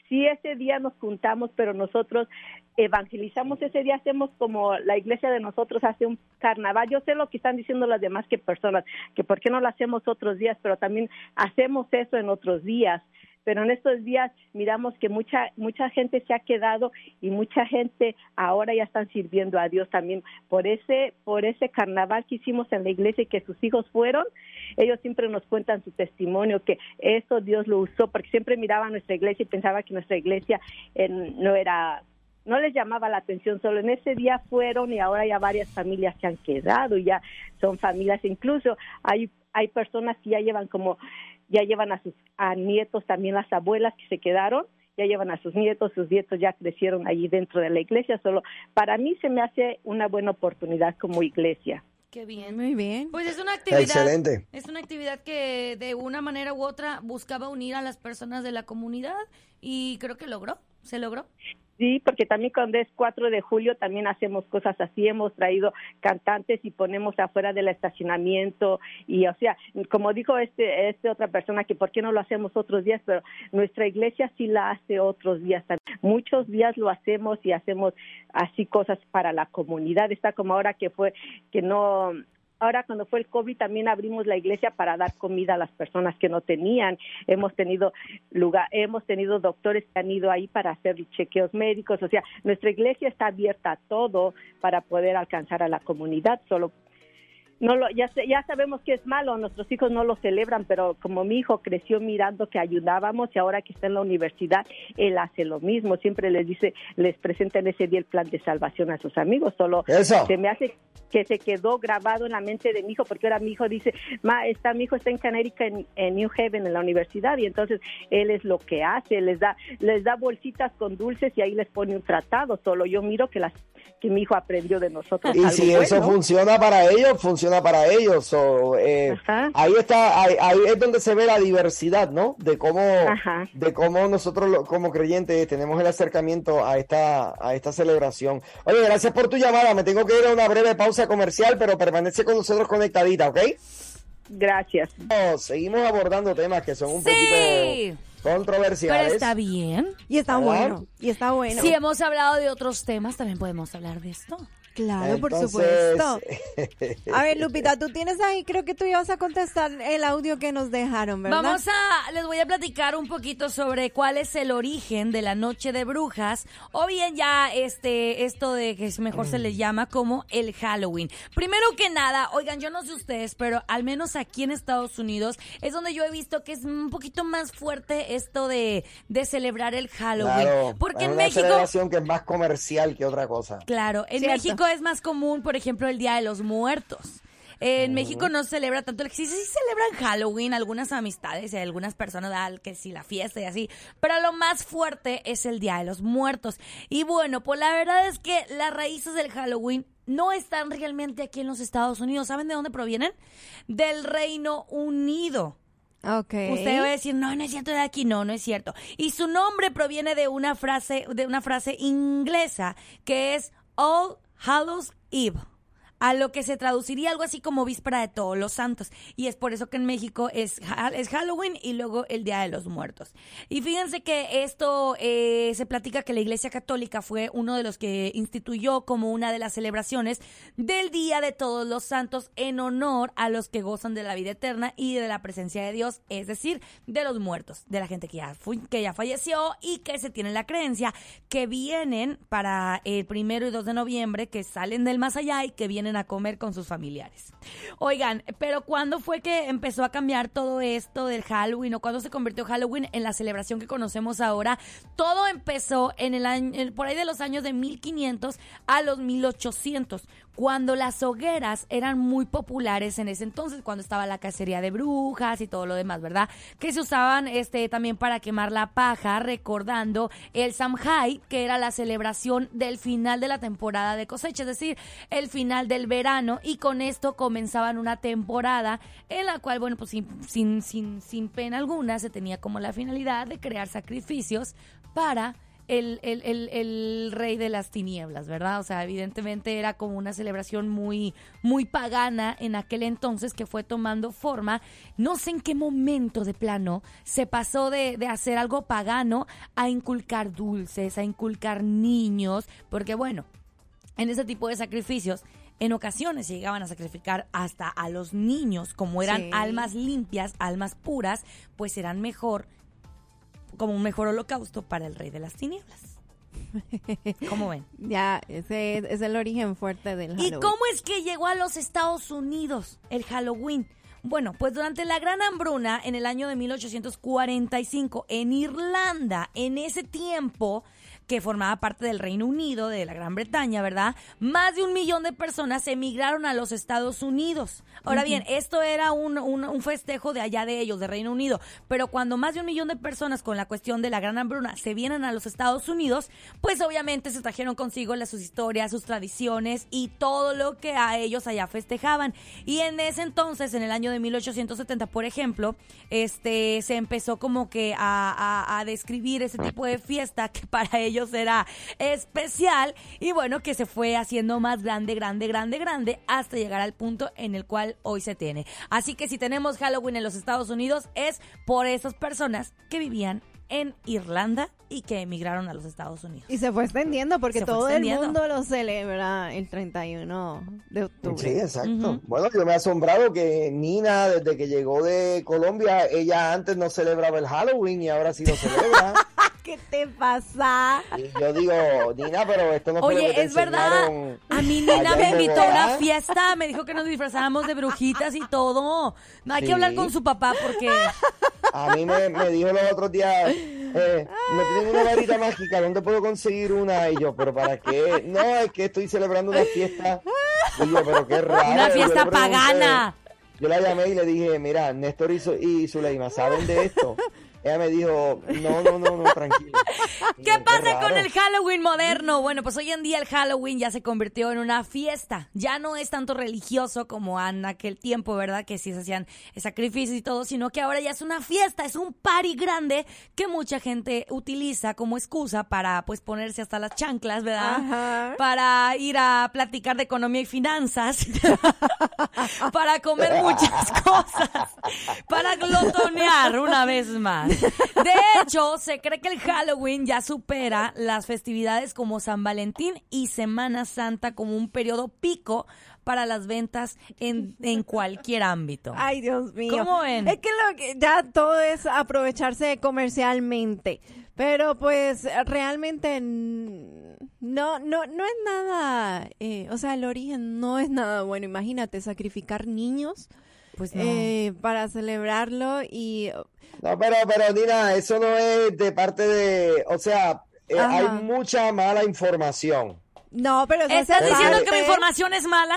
sí ese día nos juntamos, pero nosotros evangelizamos ese día, hacemos como la iglesia de nosotros hace un carnaval. Yo sé lo que están diciendo las demás que personas, que por qué no lo hacemos otros días, pero también hacemos eso en otros días. Pero en estos días miramos que mucha mucha gente se ha quedado y mucha gente ahora ya están sirviendo a Dios también por ese por ese carnaval que hicimos en la iglesia y que sus hijos fueron. Ellos siempre nos cuentan su testimonio que eso Dios lo usó porque siempre miraban nuestra iglesia y pensaba que nuestra iglesia eh, no era no les llamaba la atención, solo en ese día fueron y ahora ya varias familias se han quedado, y ya son familias, incluso hay hay personas que ya llevan como ya llevan a sus a nietos también las abuelas que se quedaron, ya llevan a sus nietos, sus nietos ya crecieron allí dentro de la iglesia, solo para mí se me hace una buena oportunidad como iglesia. Qué bien. Muy bien. Pues es una actividad. Excelente. Es una actividad que de una manera u otra buscaba unir a las personas de la comunidad y creo que logró. Se logró. Sí, porque también cuando es 4 de julio también hacemos cosas así, hemos traído cantantes y ponemos afuera del estacionamiento y o sea, como dijo este este otra persona que por qué no lo hacemos otros días, pero nuestra iglesia sí la hace otros días también. Muchos días lo hacemos y hacemos así cosas para la comunidad, está como ahora que fue que no Ahora cuando fue el COVID también abrimos la iglesia para dar comida a las personas que no tenían. Hemos tenido lugar, hemos tenido doctores que han ido ahí para hacer chequeos médicos. O sea, nuestra iglesia está abierta a todo para poder alcanzar a la comunidad. Solo no lo, ya, ya sabemos que es malo, nuestros hijos no lo celebran, pero como mi hijo creció mirando que ayudábamos y ahora que está en la universidad, él hace lo mismo, siempre les dice, les presenta en ese día el plan de salvación a sus amigos, solo Eso. se me hace que se quedó grabado en la mente de mi hijo, porque ahora mi hijo dice, ma, está, mi hijo está en Connecticut, en, en New Haven, en la universidad, y entonces él es lo que hace, les da, les da bolsitas con dulces y ahí les pone un tratado, solo yo miro que las que mi hijo aprendió de nosotros. Y algo si eso funciona para ellos, funciona para ellos. So, eh, ahí está, ahí, ahí es donde se ve la diversidad, ¿no? De cómo, Ajá. de cómo nosotros como creyentes tenemos el acercamiento a esta, a esta celebración. Oye, gracias por tu llamada. Me tengo que ir a una breve pausa comercial, pero permanece con nosotros conectadita, ¿ok? Gracias. seguimos abordando temas que son un Sí. poquito controversiales. Pero está bien. Y está ¿Verdad? bueno. Y está bueno. Si hemos hablado de otros temas, también podemos hablar de esto. Claro, por supuesto. A ver, Lupita, tú tienes ahí, creo que tú ibas a contestar el audio que nos dejaron, ¿verdad? Vamos a, les voy a platicar un poquito sobre cuál es el origen de la noche de brujas, o bien ya este, esto de que es mejor se le llama como el Halloween. Primero que nada, oigan, yo no sé ustedes, pero al menos aquí en Estados Unidos es donde yo he visto que es un poquito más fuerte esto de, de celebrar el Halloween. Claro, Porque es en una México, celebración que es más comercial que otra cosa. Claro, en Cierto. México es más común, por ejemplo, el Día de los Muertos. En México no se celebra tanto el sí, sí celebran Halloween, algunas amistades y algunas personas, ah, que sí, la fiesta y así, pero lo más fuerte es el Día de los Muertos. Y bueno, pues la verdad es que las raíces del Halloween no están realmente aquí en los Estados Unidos. ¿Saben de dónde provienen? Del Reino Unido. Ok. Usted va a decir, no, no es cierto de aquí, no, no es cierto. Y su nombre proviene de una frase, de una frase inglesa que es All Hallows Eve. A lo que se traduciría algo así como víspera de todos los santos. Y es por eso que en México es, es Halloween y luego el Día de los Muertos. Y fíjense que esto eh, se platica que la Iglesia Católica fue uno de los que instituyó como una de las celebraciones del Día de Todos los Santos en honor a los que gozan de la vida eterna y de la presencia de Dios, es decir, de los muertos, de la gente que ya, fu- que ya falleció y que se tiene la creencia que vienen para el primero y 2 de noviembre, que salen del más allá y que vienen a comer con sus familiares. Oigan, pero ¿cuándo fue que empezó a cambiar todo esto del Halloween o cuándo se convirtió Halloween en la celebración que conocemos ahora? Todo empezó en el por ahí de los años de 1500 a los 1800, cuando las hogueras eran muy populares en ese entonces, cuando estaba la cacería de brujas y todo lo demás, ¿verdad? Que se usaban este también para quemar la paja, recordando el Samhain, que era la celebración del final de la temporada de cosecha, es decir, el final del verano, y con esto comenzaban una temporada en la cual, bueno, pues sin, sin, sin, sin pena alguna, se tenía como la finalidad de crear sacrificios para el, el, el, el rey de las tinieblas, ¿verdad? O sea, evidentemente era como una celebración muy, muy pagana en aquel entonces que fue tomando forma. No sé en qué momento de plano se pasó de, de hacer algo pagano a inculcar dulces, a inculcar niños, porque bueno, en ese tipo de sacrificios, en ocasiones llegaban a sacrificar hasta a los niños, como eran Sí. almas limpias, almas puras, pues eran mejor, como un mejor holocausto para el rey de las tinieblas. ¿Cómo ven? Ya, ese es el origen fuerte del ¿Y Halloween. cómo es que llegó a los Estados Unidos el Halloween? Bueno, pues durante la Gran Hambruna en el año de 1845 en Irlanda, en ese tiempo que formaba parte del Reino Unido, de la Gran Bretaña, ¿verdad? Más de un millón de personas emigraron a los Estados Unidos. Ahora bien, esto era un, un- un festejo de allá de ellos, de Reino Unido, pero cuando más de un millón de personas con la cuestión de la Gran Hambruna se vienen a los Estados Unidos, pues obviamente se trajeron consigo las, sus historias, sus tradiciones y todo lo que a ellos allá festejaban. Y en ese entonces, en el año de 1870, por ejemplo, este se empezó como que a, a- a describir ese tipo de fiesta que para ellos era especial y bueno, que se fue haciendo más grande, grande, grande, grande hasta llegar al punto en el cual hoy se tiene. Así que si tenemos Halloween en los Estados Unidos es por esas personas que vivían en Irlanda y que emigraron a los Estados Unidos. Y se fue extendiendo porque Se todo extendiendo. el mundo lo celebra el 31 de octubre. Sí, exacto. Bueno, yo me he asombrado que Nina, desde que llegó de Colombia, ella antes no celebraba el Halloween y ahora sí lo celebra. ¿Qué te pasa? y yo digo, Nina, pero esto no fue lo que Oye, te es verdad. A mí Nina me invitó a una Bogotá". fiesta, me dijo que nos disfrazábamos de brujitas y todo. No hay Sí. que hablar con su papá porque A mí me, me dijo los otros días, eh, me tienen una varita mágica, ¿dónde puedo conseguir una? Y yo, ¿pero para qué? No, es que estoy celebrando una fiesta. Y yo, pero qué raro. Una yo fiesta pagana. Yo la llamé y le dije, mira, Néstor y, Su- y Zuleima, ¿saben de esto? Ella me dijo, no, no, no, no, tranquilo. ¿Qué pasa con el Halloween moderno? Bueno, pues hoy en día el Halloween ya se convirtió en una fiesta. Ya no es tanto religioso como en aquel tiempo, ¿verdad? Que sí se hacían sacrificios y todo, sino que ahora ya es una fiesta, es un party grande que mucha gente utiliza como excusa para pues ponerse hasta las chanclas, ¿verdad? Ajá. Para ir a platicar de economía y finanzas, para comer muchas cosas, para glotonear una vez más. De hecho, se cree que el Halloween ya supera las festividades como San Valentín y Semana Santa como un periodo pico para las ventas en, en cualquier ámbito. Ay, Dios mío. ¿Cómo ven? Es que, lo que ya todo es aprovecharse comercialmente. Pero pues realmente no, no, no es nada, eh, o sea, el origen no es nada bueno. Imagínate sacrificar niños Pues no. eh, para celebrarlo y No, pero, pero Nina, eso no es de parte de, o sea, eh, hay mucha mala información. no, pero eso ¿Estás diciendo que mi información es mala?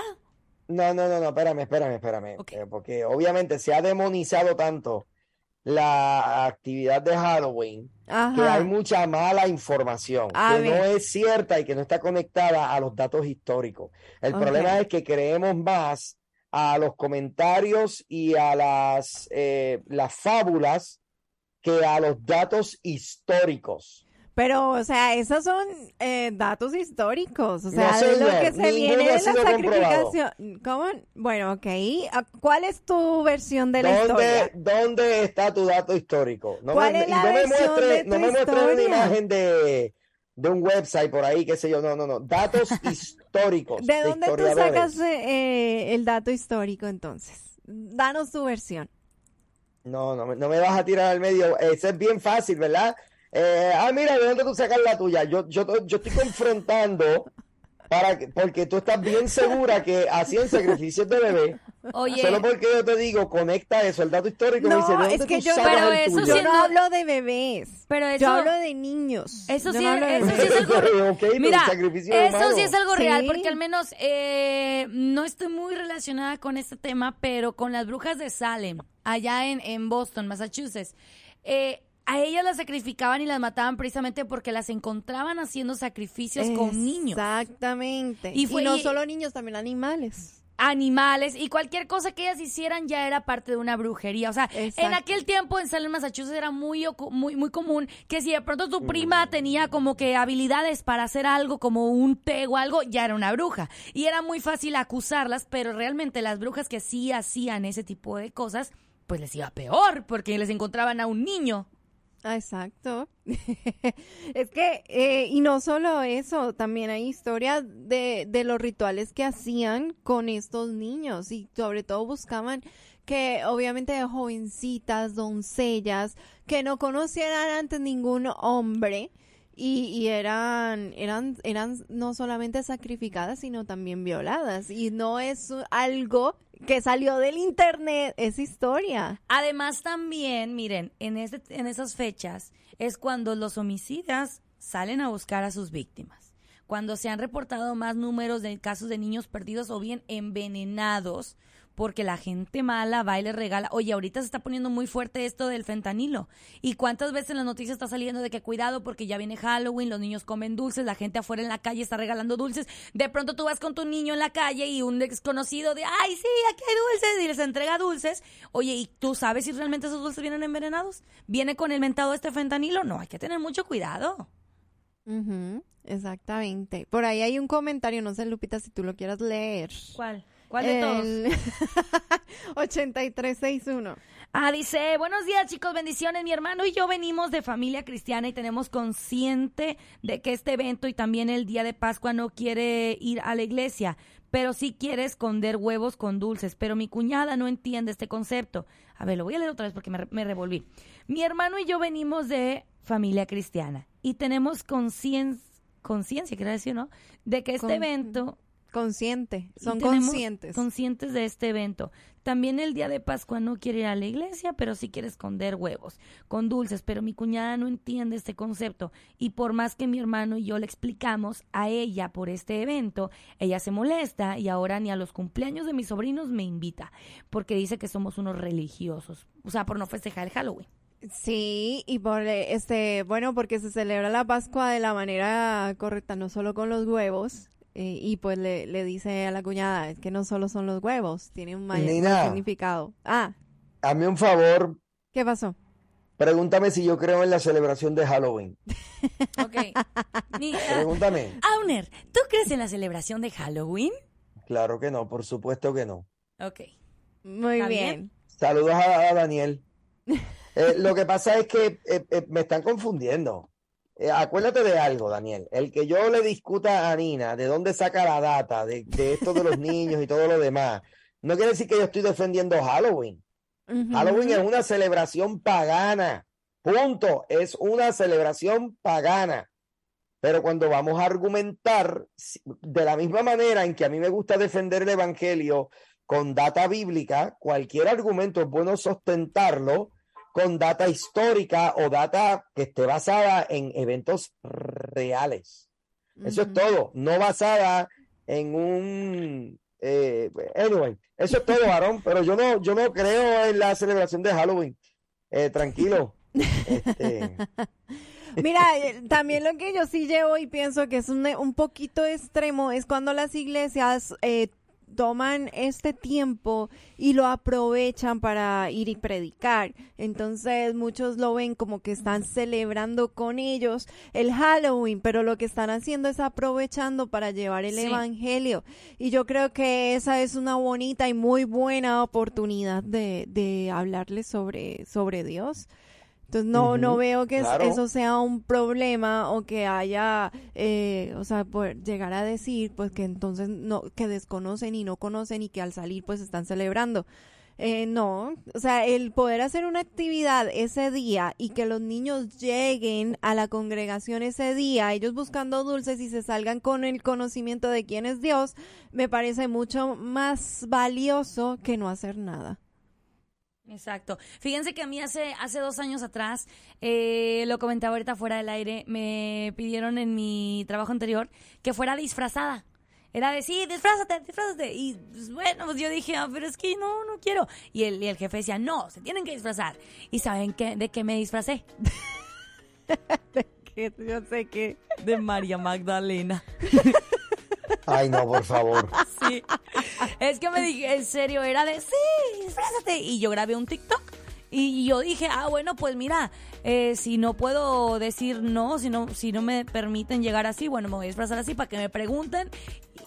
No, no, no, no, espérame, espérame, espérame. Eh, porque obviamente se ha demonizado tanto la actividad de Halloween que hay mucha mala información A que no es cierta y que no está conectada a los datos históricos. El problema es que creemos más a los comentarios y a las, eh, las fábulas que a los datos históricos. Pero, o sea, esos son eh, datos históricos, o sea, No, de lo que se viene de la comprobado. sacrificación. ¿Cómo? Bueno, ok. Ah, ¿Cuál es tu versión de la ¿Dónde, historia? dónde está tu dato histórico? No ¿Cuál me, es y muestre, de no me muestre una imagen de, de un website por ahí, qué sé yo. No, no, no. Datos históricos. ¿De dónde tú sacas eh, el dato histórico entonces? Danos tu versión. No, no, me- no me vas a tirar al medio. Eso es bien fácil, ¿verdad? Eh, ah, mira, ¿de dónde tú sacas la tuya? Yo, yo, yo estoy confrontando para que, porque tú estás bien segura que hacían sacrificios de bebé. Oye, Solo porque yo te digo, conecta eso, el dato histórico. me dice, No, ¿de dónde es que tú yo, Pero eso tuyo? yo no hablo de bebés. pero eso, Yo hablo de niños. eso sí, no hablo de eso sí es algo... Ok, pero Mira, sacrificio eso sí es algo Sí. real, porque al menos eh, no estoy muy relacionada con este tema, pero con las brujas de Salem, allá en, en Boston, Massachusetts, eh, a ellas las sacrificaban y las mataban precisamente porque las encontraban haciendo sacrificios con niños. Exactamente. Y Y, fue- no y- solo niños, también animales. animales y cualquier cosa que ellas hicieran ya era parte de una brujería. O sea, en aquel tiempo en Salem, Massachusetts era muy, ocu- muy, muy común que si de pronto tu prima tenía como que habilidades para hacer algo como un té o algo, ya era una bruja. Y era muy fácil acusarlas, pero realmente las brujas que sí hacían ese tipo de cosas, pues les iba peor porque les encontraban a un niño. Ah, Exacto. es que, eh, y no solo eso, también hay historias de, de los rituales que hacían con estos niños y sobre todo buscaban que obviamente jovencitas, doncellas, que no conocieran antes ningún hombre y, y eran, eran, eran no solamente sacrificadas, sino también violadas. Y no es algo que salió del internet, es historia. Además también, miren, en, este, en esas fechas es cuando los homicidas salen a buscar a sus víctimas. Cuando se han reportado más números de casos de niños perdidos o bien envenenados porque la gente mala va y les regala. Oye, ahorita se está poniendo muy fuerte esto del fentanilo. ¿Y cuántas veces en las noticias está saliendo de que cuidado porque ya viene Halloween, los niños comen dulces, la gente afuera en la calle está regalando dulces? De pronto tú vas con tu niño en la calle y un desconocido de, ay, sí, aquí hay dulces y les entrega dulces. Oye, ¿y tú sabes si realmente esos dulces vienen envenenados? ¿Viene con el mentado este fentanilo? No, hay que tener mucho cuidado. Ujú, exactamente. Por ahí hay un comentario, no sé, Lupita, si tú lo quieras leer. ¿Cuál? ¿Cuál de todos? El 8361. Ah, dice, buenos días chicos, bendiciones. Mi hermano y yo venimos de familia cristiana y tenemos consciente de que este evento y también el día de Pascua no quiere ir a la iglesia, pero sí quiere esconder huevos con dulces. Pero mi cuñada no entiende este concepto. A ver, lo voy a leer otra vez porque me, re- me revolví. Mi hermano y yo venimos de familia cristiana y tenemos concien- conciencia, quiero decir, ¿no? De que este Con- evento Consciente, son conscientes. Conscientes de este evento. También el día de Pascua no quiere ir a la iglesia, pero sí quiere esconder huevos con dulces. Pero mi cuñada no entiende este concepto. Y por más que mi hermano y yo le explicamos a ella por este evento, ella se molesta y ahora ni a los cumpleaños de mis sobrinos me invita. Porque dice que somos unos religiosos. O sea, por no festejar el Halloween. Sí, y por eh, este, bueno, porque se celebra la Pascua de la manera correcta, no solo con los huevos. Eh, y pues le, le dice a la cuñada, es que no solo son los huevos, tiene un mayor Nina. significado. Ah, Hazme un favor, ¿qué pasó? pregúntame si yo creo en la celebración de Halloween. Ok. Ni- Pregúntame. Auner, ¿tú crees en la celebración de Halloween? Claro que no, por supuesto que no. Ok. Muy ¿Está bien. bien? Saludos a, a Daniel. Eh, lo que pasa es que eh, eh, me están confundiendo. Eh, acuérdate de algo, Daniel. El que yo le discuta a Nina de dónde saca la data de, de esto de los niños y todo lo demás, no quiere decir que yo estoy defendiendo Halloween. Halloween es una celebración pagana. Punto. Es una celebración pagana. Pero cuando vamos a argumentar, de la misma manera en que a mí me gusta defender el Evangelio con data bíblica, cualquier argumento es bueno sustentarlo con data histórica o data que esté basada en eventos reales. Eso es todo, no basada en un... eh, anyway, eso es todo, varón, pero yo no, yo no creo en la celebración de Halloween. Eh, tranquilo. Este, Mira, eh, también lo que yo sí llevo y pienso que es un, un poquito extremo es cuando las iglesias eh, toman este tiempo y lo aprovechan para ir y predicar. Entonces muchos lo ven como que están celebrando con ellos el Halloween, pero lo que están haciendo es aprovechando para llevar el Sí. Evangelio. Y yo creo que esa es una bonita y muy buena oportunidad de, de hablarles sobre, sobre Dios. Entonces no, no veo que claro. eso sea un problema o que haya, eh, o sea, por llegar a decir, pues que entonces no, que desconocen y no conocen y que al salir pues están celebrando. Eh, no, o sea, el poder hacer una actividad ese día y que los niños lleguen a la congregación ese día, ellos buscando dulces y se salgan con el conocimiento de quién es Dios, me parece mucho más valioso que no hacer nada. Exacto. Fíjense que a mí hace, hace dos años atrás, eh, lo comentaba ahorita fuera del aire, me pidieron en mi trabajo anterior que fuera disfrazada. Era de, sí, disfrázate, disfrázate. Y pues, bueno, pues yo dije, ah, pero es que no, no quiero. Y el, y el jefe decía, no, se tienen que disfrazar. ¿Y saben qué, de qué me disfracé? Que yo sé que... De María Magdalena. ay, no, por favor. Sí. Es que me dije, en serio, era de, sí, disfrázate. Y yo grabé un TikTok. Y yo dije, ah, bueno, pues mira, eh, si no puedo decir no, si no, si no me permiten llegar así, bueno, me voy a disfrazar así para que me pregunten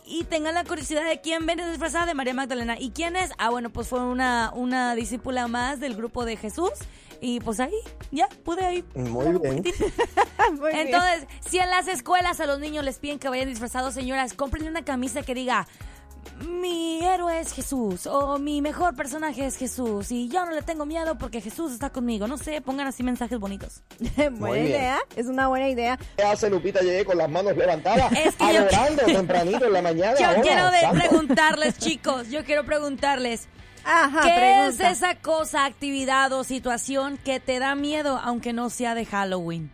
y tengan la curiosidad de quién viene disfrazada de María Magdalena. ¿Y quién es? Ah, bueno, pues fue una, una discípula más del grupo de Jesús. Y pues ahí, ya, pude ahí. Muy bien. Muy bien. Entonces, si en las escuelas a los niños les piden que vayan disfrazados, señoras, compren una camisa que diga mi héroe es Jesús o mi mejor personaje es Jesús y yo no le tengo miedo porque Jesús está conmigo. No sé, pongan así mensajes bonitos. buena idea, es una buena idea. ¿Qué hace Lupita? Llegué con las manos levantadas, Es que yo- adorando tempranito en la mañana. Yo ahora, quiero de- preguntarles, chicos, yo quiero preguntarles, Ajá, ¿qué pregunta. es esa cosa, actividad o situación que te da miedo aunque no sea de Halloween?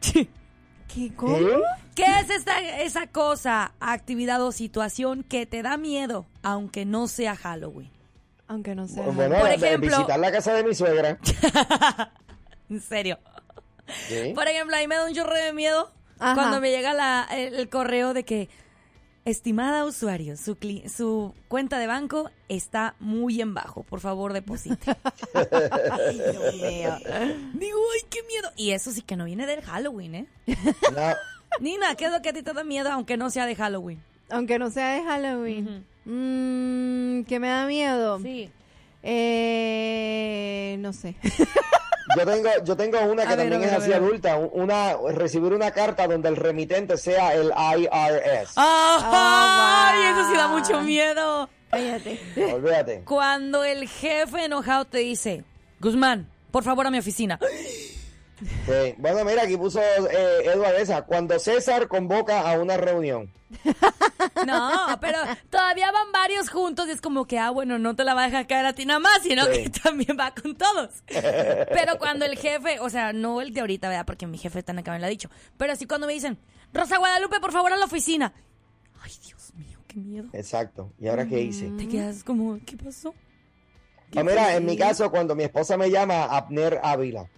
¿Qué, cómo? ¿Qué? ¿Qué es esta, esa cosa, actividad o situación que te da miedo aunque no sea Halloween? Aunque no sea. Bueno, Por de- ejemplo- visitar la casa de mi suegra. En serio. Sí. Por ejemplo, a mí me da un chorro de miedo Ajá. cuando me llega la- el, el correo de que, estimada usuario, su, cli- su cuenta de banco está muy en bajo. Por favor, deposite. Ay, Dios mío. Digo, ay, qué miedo. Y eso sí que no viene del Halloween, ¿eh? No, Nina, ¿qué es lo que a ti te da miedo aunque no sea de Halloween? Aunque no sea de Halloween. Mm, ¿Qué me da miedo? Sí. Eh, no sé. yo tengo, yo tengo una que A también ver, es así adulta, una, recibir una carta donde el remitente sea el IRS. ¡Ay! wow. Eso sí da mucho miedo. Cállate. Olvídate. Cuando el jefe enojado te dice, Guzmán, por favor a mi oficina. Sí. Bueno, mira, aquí puso eh, Eduard esa. Cuando César convoca a una reunión. No, pero todavía van varios juntos y es como que, ah, bueno, no te la va a dejar caer a ti nada más, sino Sí. que también va con todos. Pero cuando el jefe, o sea, no el de ahorita, ¿verdad? Porque mi jefe tan acá me lo ha dicho. Pero sí cuando me dicen, Rosa Guadalupe, por favor a la oficina. Ay, Dios mío, qué miedo. Exacto. ¿Y ahora qué hice? Te quedas como, ¿qué pasó? Ah, mira, en mi caso, cuando mi esposa me llama Abner Ávila.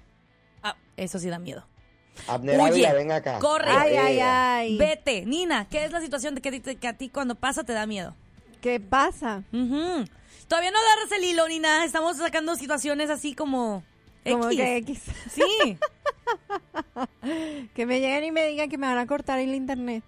Ah, eso sí da miedo. Abner Huye. Ávila, ven acá. Corre. Ay, ay, ay. Vete. Nina, ¿qué es la situación de que, a ti- que a ti cuando pasa te da miedo? ¿Qué pasa? Ujú. Todavía no agarras el hilo ni nada. Estamos sacando situaciones así como. Como X. que X. Sí. Que me lleguen y me digan que me van a cortar el internet.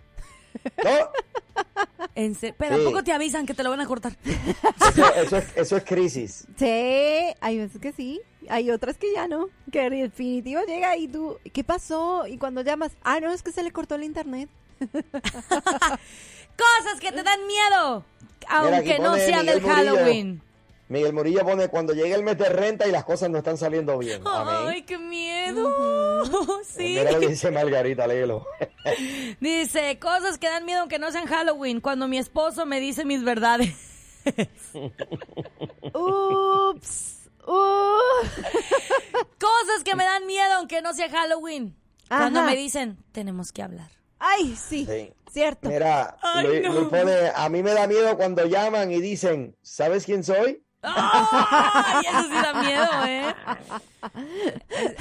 No, En se- Pero ¿a Sí. poco te avisan que te lo van a cortar? eso, eso es, eso es crisis. Sí, hay veces que sí, hay otras que ya no, que en definitivo llega y tú, ¿qué pasó? Y cuando llamas, ah, no, es que se le cortó el internet. Cosas que te dan miedo. Aunque no del Miguel Murillo. Halloween. Miguel Murillo pone cuando llega el mes de renta y las cosas no están saliendo bien. Ay, qué miedo. Sí. Mira lo que dice Margarita, léelo. Dice, cosas que dan miedo aunque no sean Halloween. Cuando mi esposo me dice mis verdades. Ups. Uh. Cosas que me dan miedo aunque no sea Halloween. Cuando me dicen, tenemos que hablar. Ay, sí, Sí. cierto. Mira, Ay, Luis, no. Luis pone, a mí me da miedo cuando llaman y dicen, ¿sabes quién soy? ¡Ay! Eso sí da miedo, ¿eh?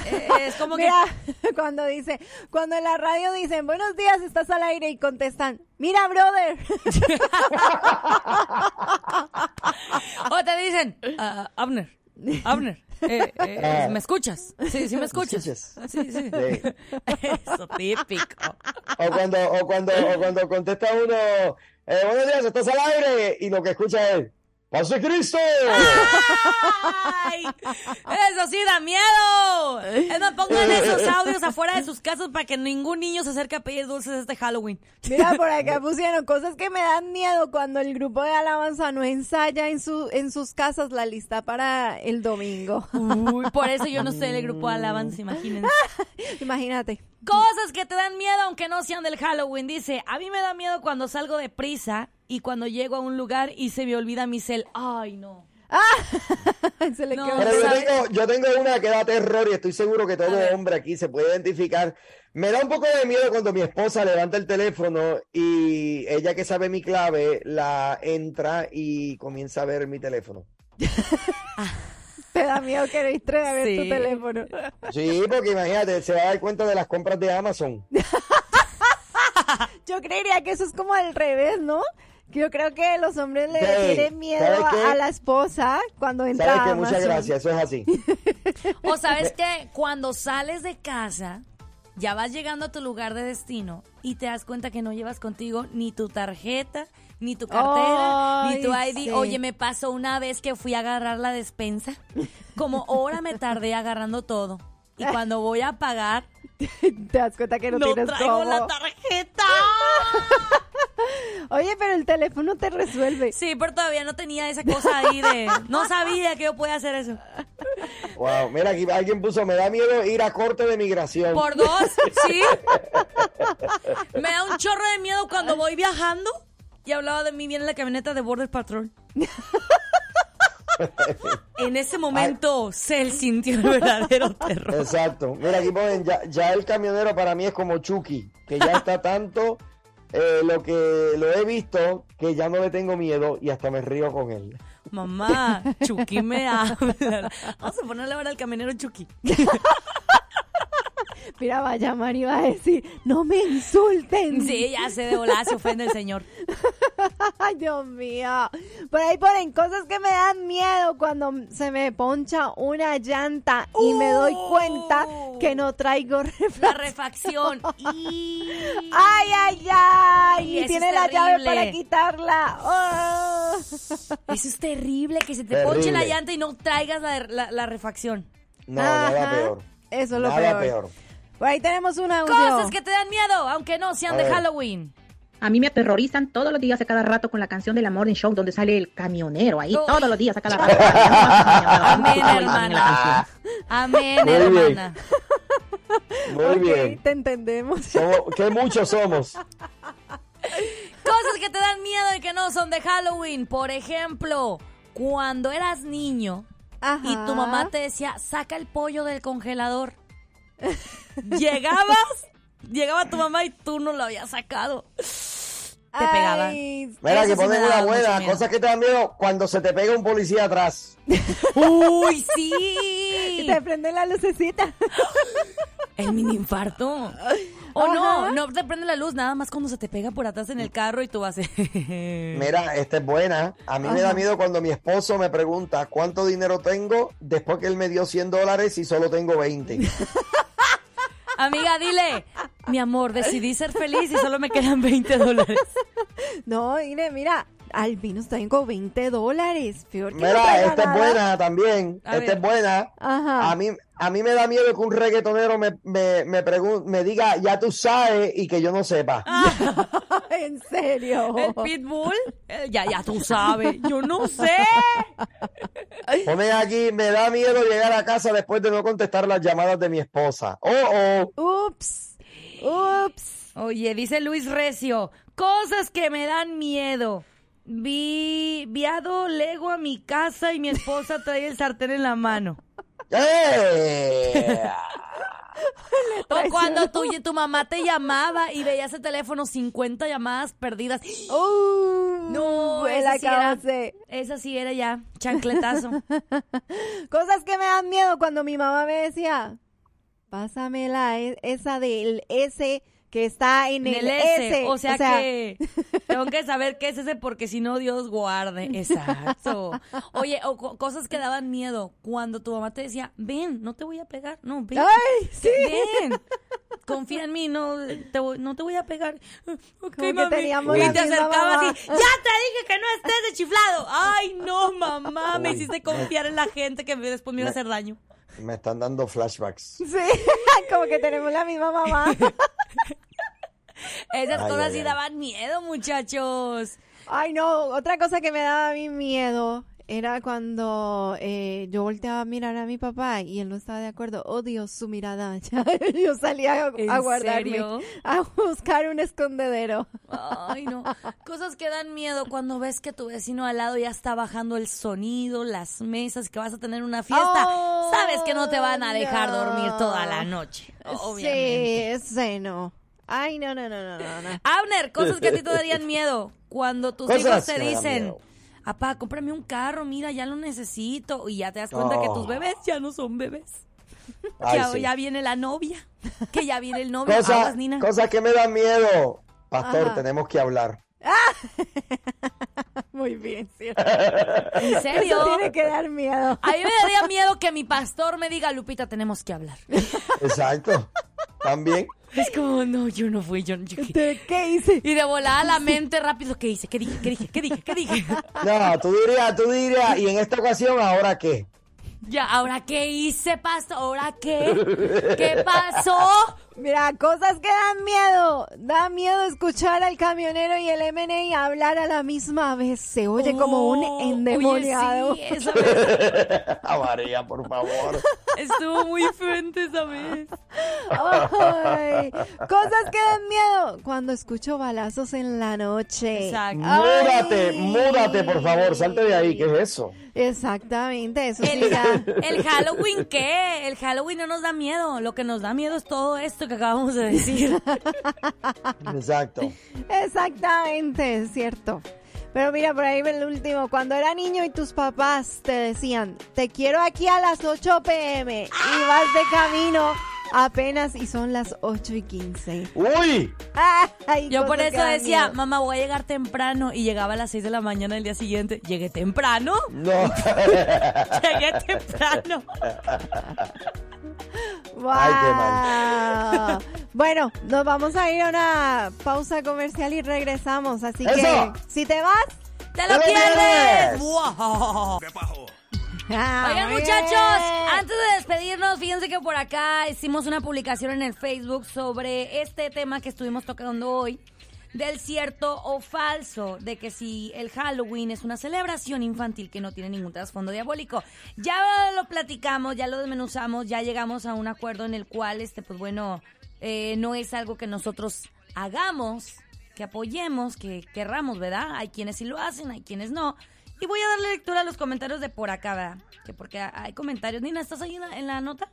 Es, es como que... Mira, cuando dice, cuando en la radio dicen, buenos días, estás al aire y contestan, mira, brother. O te dicen, ah, Abner, Abner, eh, eh, Ah. ¿me escuchas? Sí, sí me escuchas. escuchas? Sí, sí. Sí. Eso, típico. O cuando, o cuando, o cuando contesta uno, eh, buenos días, estás al aire, y lo que escucha es, ¡Pase Cristo! ¡Ay! Eso sí da miedo. Es más, pongan esos audios afuera de sus casas para que ningún niño se acerque a pedir dulces este Halloween. Mira, por acá pusieron cosas que me dan miedo cuando el grupo de alabanza no ensaya en, su, en sus casas la lista para el domingo. Uy, por eso yo no sé el grupo de alabanza, imagínense. Imagínate. Cosas que te dan miedo aunque no sean del Halloween. Dice, a mí me da miedo cuando salgo de prisa y cuando llego a un lugar y se me olvida mi cel. Ay, no. Se le No, quedó- Pero yo tengo, yo tengo una que da terror y estoy seguro que todo hombre aquí se puede identificar. Me da un poco de miedo cuando mi esposa levanta el teléfono y ella que sabe mi clave la entra y comienza a ver mi teléfono. Te da miedo que entre a ver tu Sí. teléfono. Sí, porque imagínate, se va a dar cuenta de las compras de Amazon. Yo creería que eso es como al revés, ¿no? Yo creo que los hombres le Sí, tienen miedo ¿sabes a, qué? a la esposa cuando entra Sabes a que muchas gracias, eso es así. O sabes que cuando sales de casa, ya vas llegando a tu lugar de destino y te das cuenta que no llevas contigo ni tu tarjeta, ni tu cartera, ni tu ID. sí. Oye, me pasó una vez que fui a agarrar la despensa. Como hora me tardé agarrando todo. Y cuando voy a pagar, Te das cuenta que no, no, tienes traigo cómo. la tarjeta. Oye, pero el teléfono te resuelve. Sí, pero todavía no tenía esa cosa ahí de... No sabía que yo podía hacer eso. Wow, mira, aquí alguien puso, me da miedo ir a corte de migración. Por dos, sí. Me da un chorro de miedo cuando voy viajando y hablaba de mí bien en la camioneta de Border Patrol. En ese momento se sintió el verdadero terror. Exacto. Mira, aquí ponen, ya, ya el camionero para mí es como Chucky, que ya está tanto eh, lo que lo he visto que ya no le tengo miedo y hasta me río con él. Mamá, Chucky me habla. Vamos a ponerle ahora al camionero Chucky. Mira, va a llamar y va a decir, no me insulten. Sí, ya sé de volada se ofende el señor. Ay, Dios mío. Por ahí ponen cosas que me dan miedo cuando se me poncha una llanta y me doy cuenta que no traigo La refacción. refacción. Y... Ay, ay, ay. Y tiene la llave para quitarla. Oh. Eso es terrible, que se te ponche la llanta y no traigas la, la- la refacción. No, nada Ajá. peor. Eso es lo nada peor. peor. Por ahí tenemos un audio. Cosas que te dan miedo, aunque no sean A de ver. Halloween. A mí me aterrorizan todos los días a cada rato con la canción de la Morning Show donde sale el camionero ahí, Uy. todos los días a cada rato. Amén, hermana. Amén, Muy bien. hermana. Muy Ok, bien. te entendemos. Somos, qué muchos somos. Cosas que te dan miedo y que no son de Halloween. Por ejemplo, cuando eras niño Ajá. y tu mamá te decía, saca el pollo del congelador. Llegabas, llegaba tu mamá y tú no lo habías sacado. Te pegaban. Ay, Mira, Eso que sí me ponen daba una mucho buena. miedo. Cosas que te dan miedo cuando se te pega un policía atrás. ¡Uy, sí! te prende la lucecita. El mini infarto. O no, Ajá. no te prende la luz, nada más cuando se te pega por atrás en el carro y tú vas. Mira, esta es buena. A mí me da miedo cuando mi esposo me pregunta cuánto dinero tengo después que él me dio 100 dólares y solo tengo 20. Amiga, dile, mi amor, decidí ser feliz y solo me quedan 20 dólares. No, mire, mira, Albinos tengo 20 dólares. Peor que Mira, esta es buena también. A esta ver. es buena. Ajá. A mí, a mí me da miedo que un reggaetonero me, me, me, pregun- me diga, ya tú sabes, y que yo no sepa. en serio. El pitbull, eh, ya, ya tú sabes, yo no sé. Pone aquí, me da miedo llegar a casa después de no contestar las llamadas de mi esposa. Oh, oh. Ups. Ups. Oye, dice Luis Recio, cosas que me dan miedo. Vi, viado lego a mi casa y mi esposa trae el sartén en la mano. ¡Eh! O cuando tu, tu mamá te llamaba y veías el teléfono 50 llamadas perdidas. Uh, No, esa sí, era, esa sí era ya, chancletazo. Cosas que me dan miedo cuando mi mamá me decía, pásame la e- esa del S que está en, En el, el S, S. o sea, que tengo que saber qué es ese porque si no Dios guarde. Exacto. Oye, o co- cosas que daban miedo cuando tu mamá te decía, ven, no te voy a pegar, no, ven, Ay, sí. ven, confía en mí, no te voy, no te voy a pegar. Ok, Como que mami. teníamos y la te acercabas mamá. y, ya te dije que no estés de chiflado. Ay, no, mamá, me hiciste confiar en la gente que después me iba a hacer daño. Me están dando flashbacks. Sí, como que tenemos la misma mamá. Esas Ay, cosas ay, sí ay. daban miedo, muchachos. Ay, no, otra cosa que me daba a mí miedo era cuando eh, yo volteaba a mirar a mi papá y él no estaba de acuerdo. Oh, Dios, su mirada. yo salía a, ¿En a guardarme, serio? a buscar un escondedero. Ay, no. Cosas que dan miedo cuando ves que tu vecino al lado ya está bajando el sonido, las mesas, que vas a tener una fiesta. Oh, Sabes que no te van a dejar no. dormir toda la noche. Obviamente. Sí, ese no. Ay, no, no, no, no, no. no. Abner, cosas que a ti te darían miedo. Cuando tus Cosas hijos te dicen, apá, cómprame un carro, mira, ya lo necesito. Y ya te das cuenta que tus Oh. bebés ya no son bebés. Ay, que sí. ya viene la novia. Que ya viene el novio. Cosa- Aguas, Nina. cosas que me dan miedo. Pastor, Ajá. tenemos que hablar. Muy bien, cierto. ¿En serio? Eso tiene que dar miedo. A mí me daría miedo que mi pastor me diga, Lupita, tenemos que hablar. Exacto. También. Es como, no, yo no fui, yo, yo- ¿De ¿Qué hice? Y de volada la mente rápido, ¿qué hice? ¿Qué dije? ¿Qué dije? ¿Qué dije? ¿Qué dije? No, tú dirías, tú dirías, y en esta ocasión, ¿ahora qué? Ya, ¿ahora qué hice, pastor? ¿Ahora qué? ¿Qué pasó? Mira, cosas que dan miedo. Da miedo escuchar al camionero y el M&A hablar a la misma vez. Se oye como un Oh, endemoniado. Oye, sí, esa vez A María, por favor. estuvo muy fuerte esa vez. Ay, cosas que dan miedo. Cuando escucho balazos en la noche. Exacto. Múdate, Ay. múdate, por favor. Salte de ahí. ¿Qué es eso? Exactamente, eso sí El, ya. el Halloween, ¿qué? El Halloween no nos da miedo. Lo que nos da miedo es todo esto que acabamos de decir. Exacto. Exactamente, es cierto. Pero mira, por ahí ve el último. Cuando era niño y tus papás te decían, te quiero aquí a las 8 pm y vas de camino apenas y son las 8 y 15. ¡Uy! Ay, Yo por eso decía, miedo. mamá, voy a llegar temprano. Y llegaba a las 6 de la mañana del día siguiente. ¿Llegué temprano? No. Llegué temprano. Ay, qué ¡Wow! Bueno, nos vamos a ir a una pausa comercial y regresamos. Así ¡Eso! que, si te vas, ¡Te ¡Te lo pierdes! ¡Wow! ah, Oigan, muchachos, bien. antes de despedirnos, fíjense que por acá hicimos una publicación en el Facebook sobre este tema que estuvimos tocando hoy, del cierto o falso, de que si el Halloween es una celebración infantil que no tiene ningún trasfondo diabólico. Ya lo platicamos, ya lo desmenuzamos, ya llegamos a un acuerdo en el cual, este, pues bueno, eh, no es algo que nosotros hagamos, que apoyemos, que querramos, ¿verdad? Hay quienes sí lo hacen, hay quienes no. Y voy a darle lectura a los comentarios de por acá, ¿verdad? Que porque hay comentarios. Nina, ¿estás ahí en la, en la nota?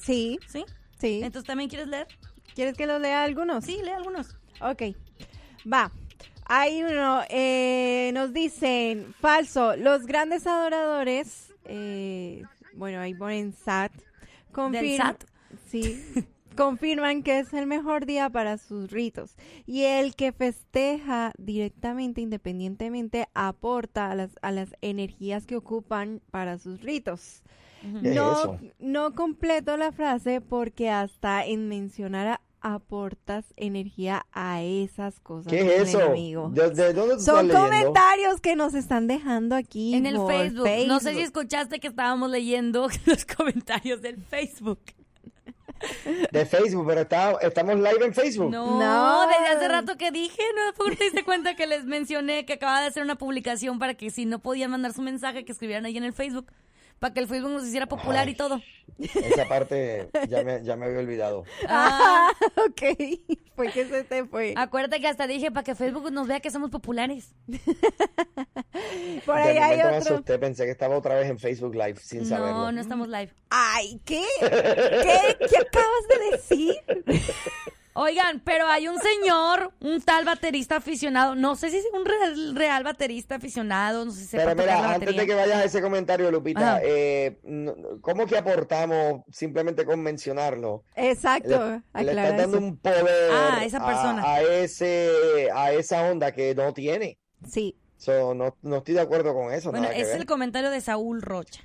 Sí, ¿Sí? sí. Entonces, ¿también quieres leer? ¿Quieres que los lea algunos? Sí, lee algunos. Ok, va. Hay uno, eh, nos dicen, falso, los grandes adoradores, eh, bueno, ahí ponen SAT, confirm- SAT? Sí, confirman que es el mejor día para sus ritos. Y el que festeja directamente, independientemente, aporta a las, a las energías que ocupan para sus ritos. ¿Qué es No, no completo la frase porque hasta en mencionar a- aportas energía a esas cosas. ¿Qué es eso? enemigo. ¿De, de dónde tú Son estás comentarios que nos están dejando aquí En el Facebook. No sé si escuchaste que estábamos leyendo los comentarios del Facebook. De Facebook, pero está- estamos live en Facebook. No, No. desde hace rato que dije, ¿no? ¿Por qué te diste cuenta que les mencioné que acababa de hacer una publicación para que si no podían mandar su mensaje, que escribieran ahí en el Facebook? Para que el Facebook nos hiciera popular y todo. Esa parte ya me, ya me había olvidado. Ah, ok, fue que se te fue. acuérdate que hasta dije para que Facebook nos vea que somos populares. Por ahí hay me otro. asusté, pensé que estaba otra vez en Facebook Live sin saberlo. No, no estamos live. Ay, ¿qué? ¿Qué? ¿Qué acabas de decir? Oigan, pero hay un señor, un tal baterista aficionado, no sé si es un real, real baterista aficionado, no sé si Pero la mira, antes de que vayas a ese comentario, Lupita, eh, ¿cómo que aportamos simplemente con mencionarlo? Exacto, Le, le estás dando eso. un poder Ah, esa a- persona. A, ese, a esa onda que no tiene. Sí. So, no, no estoy de acuerdo con eso. Bueno, nada es el comentario de Saúl Rocha.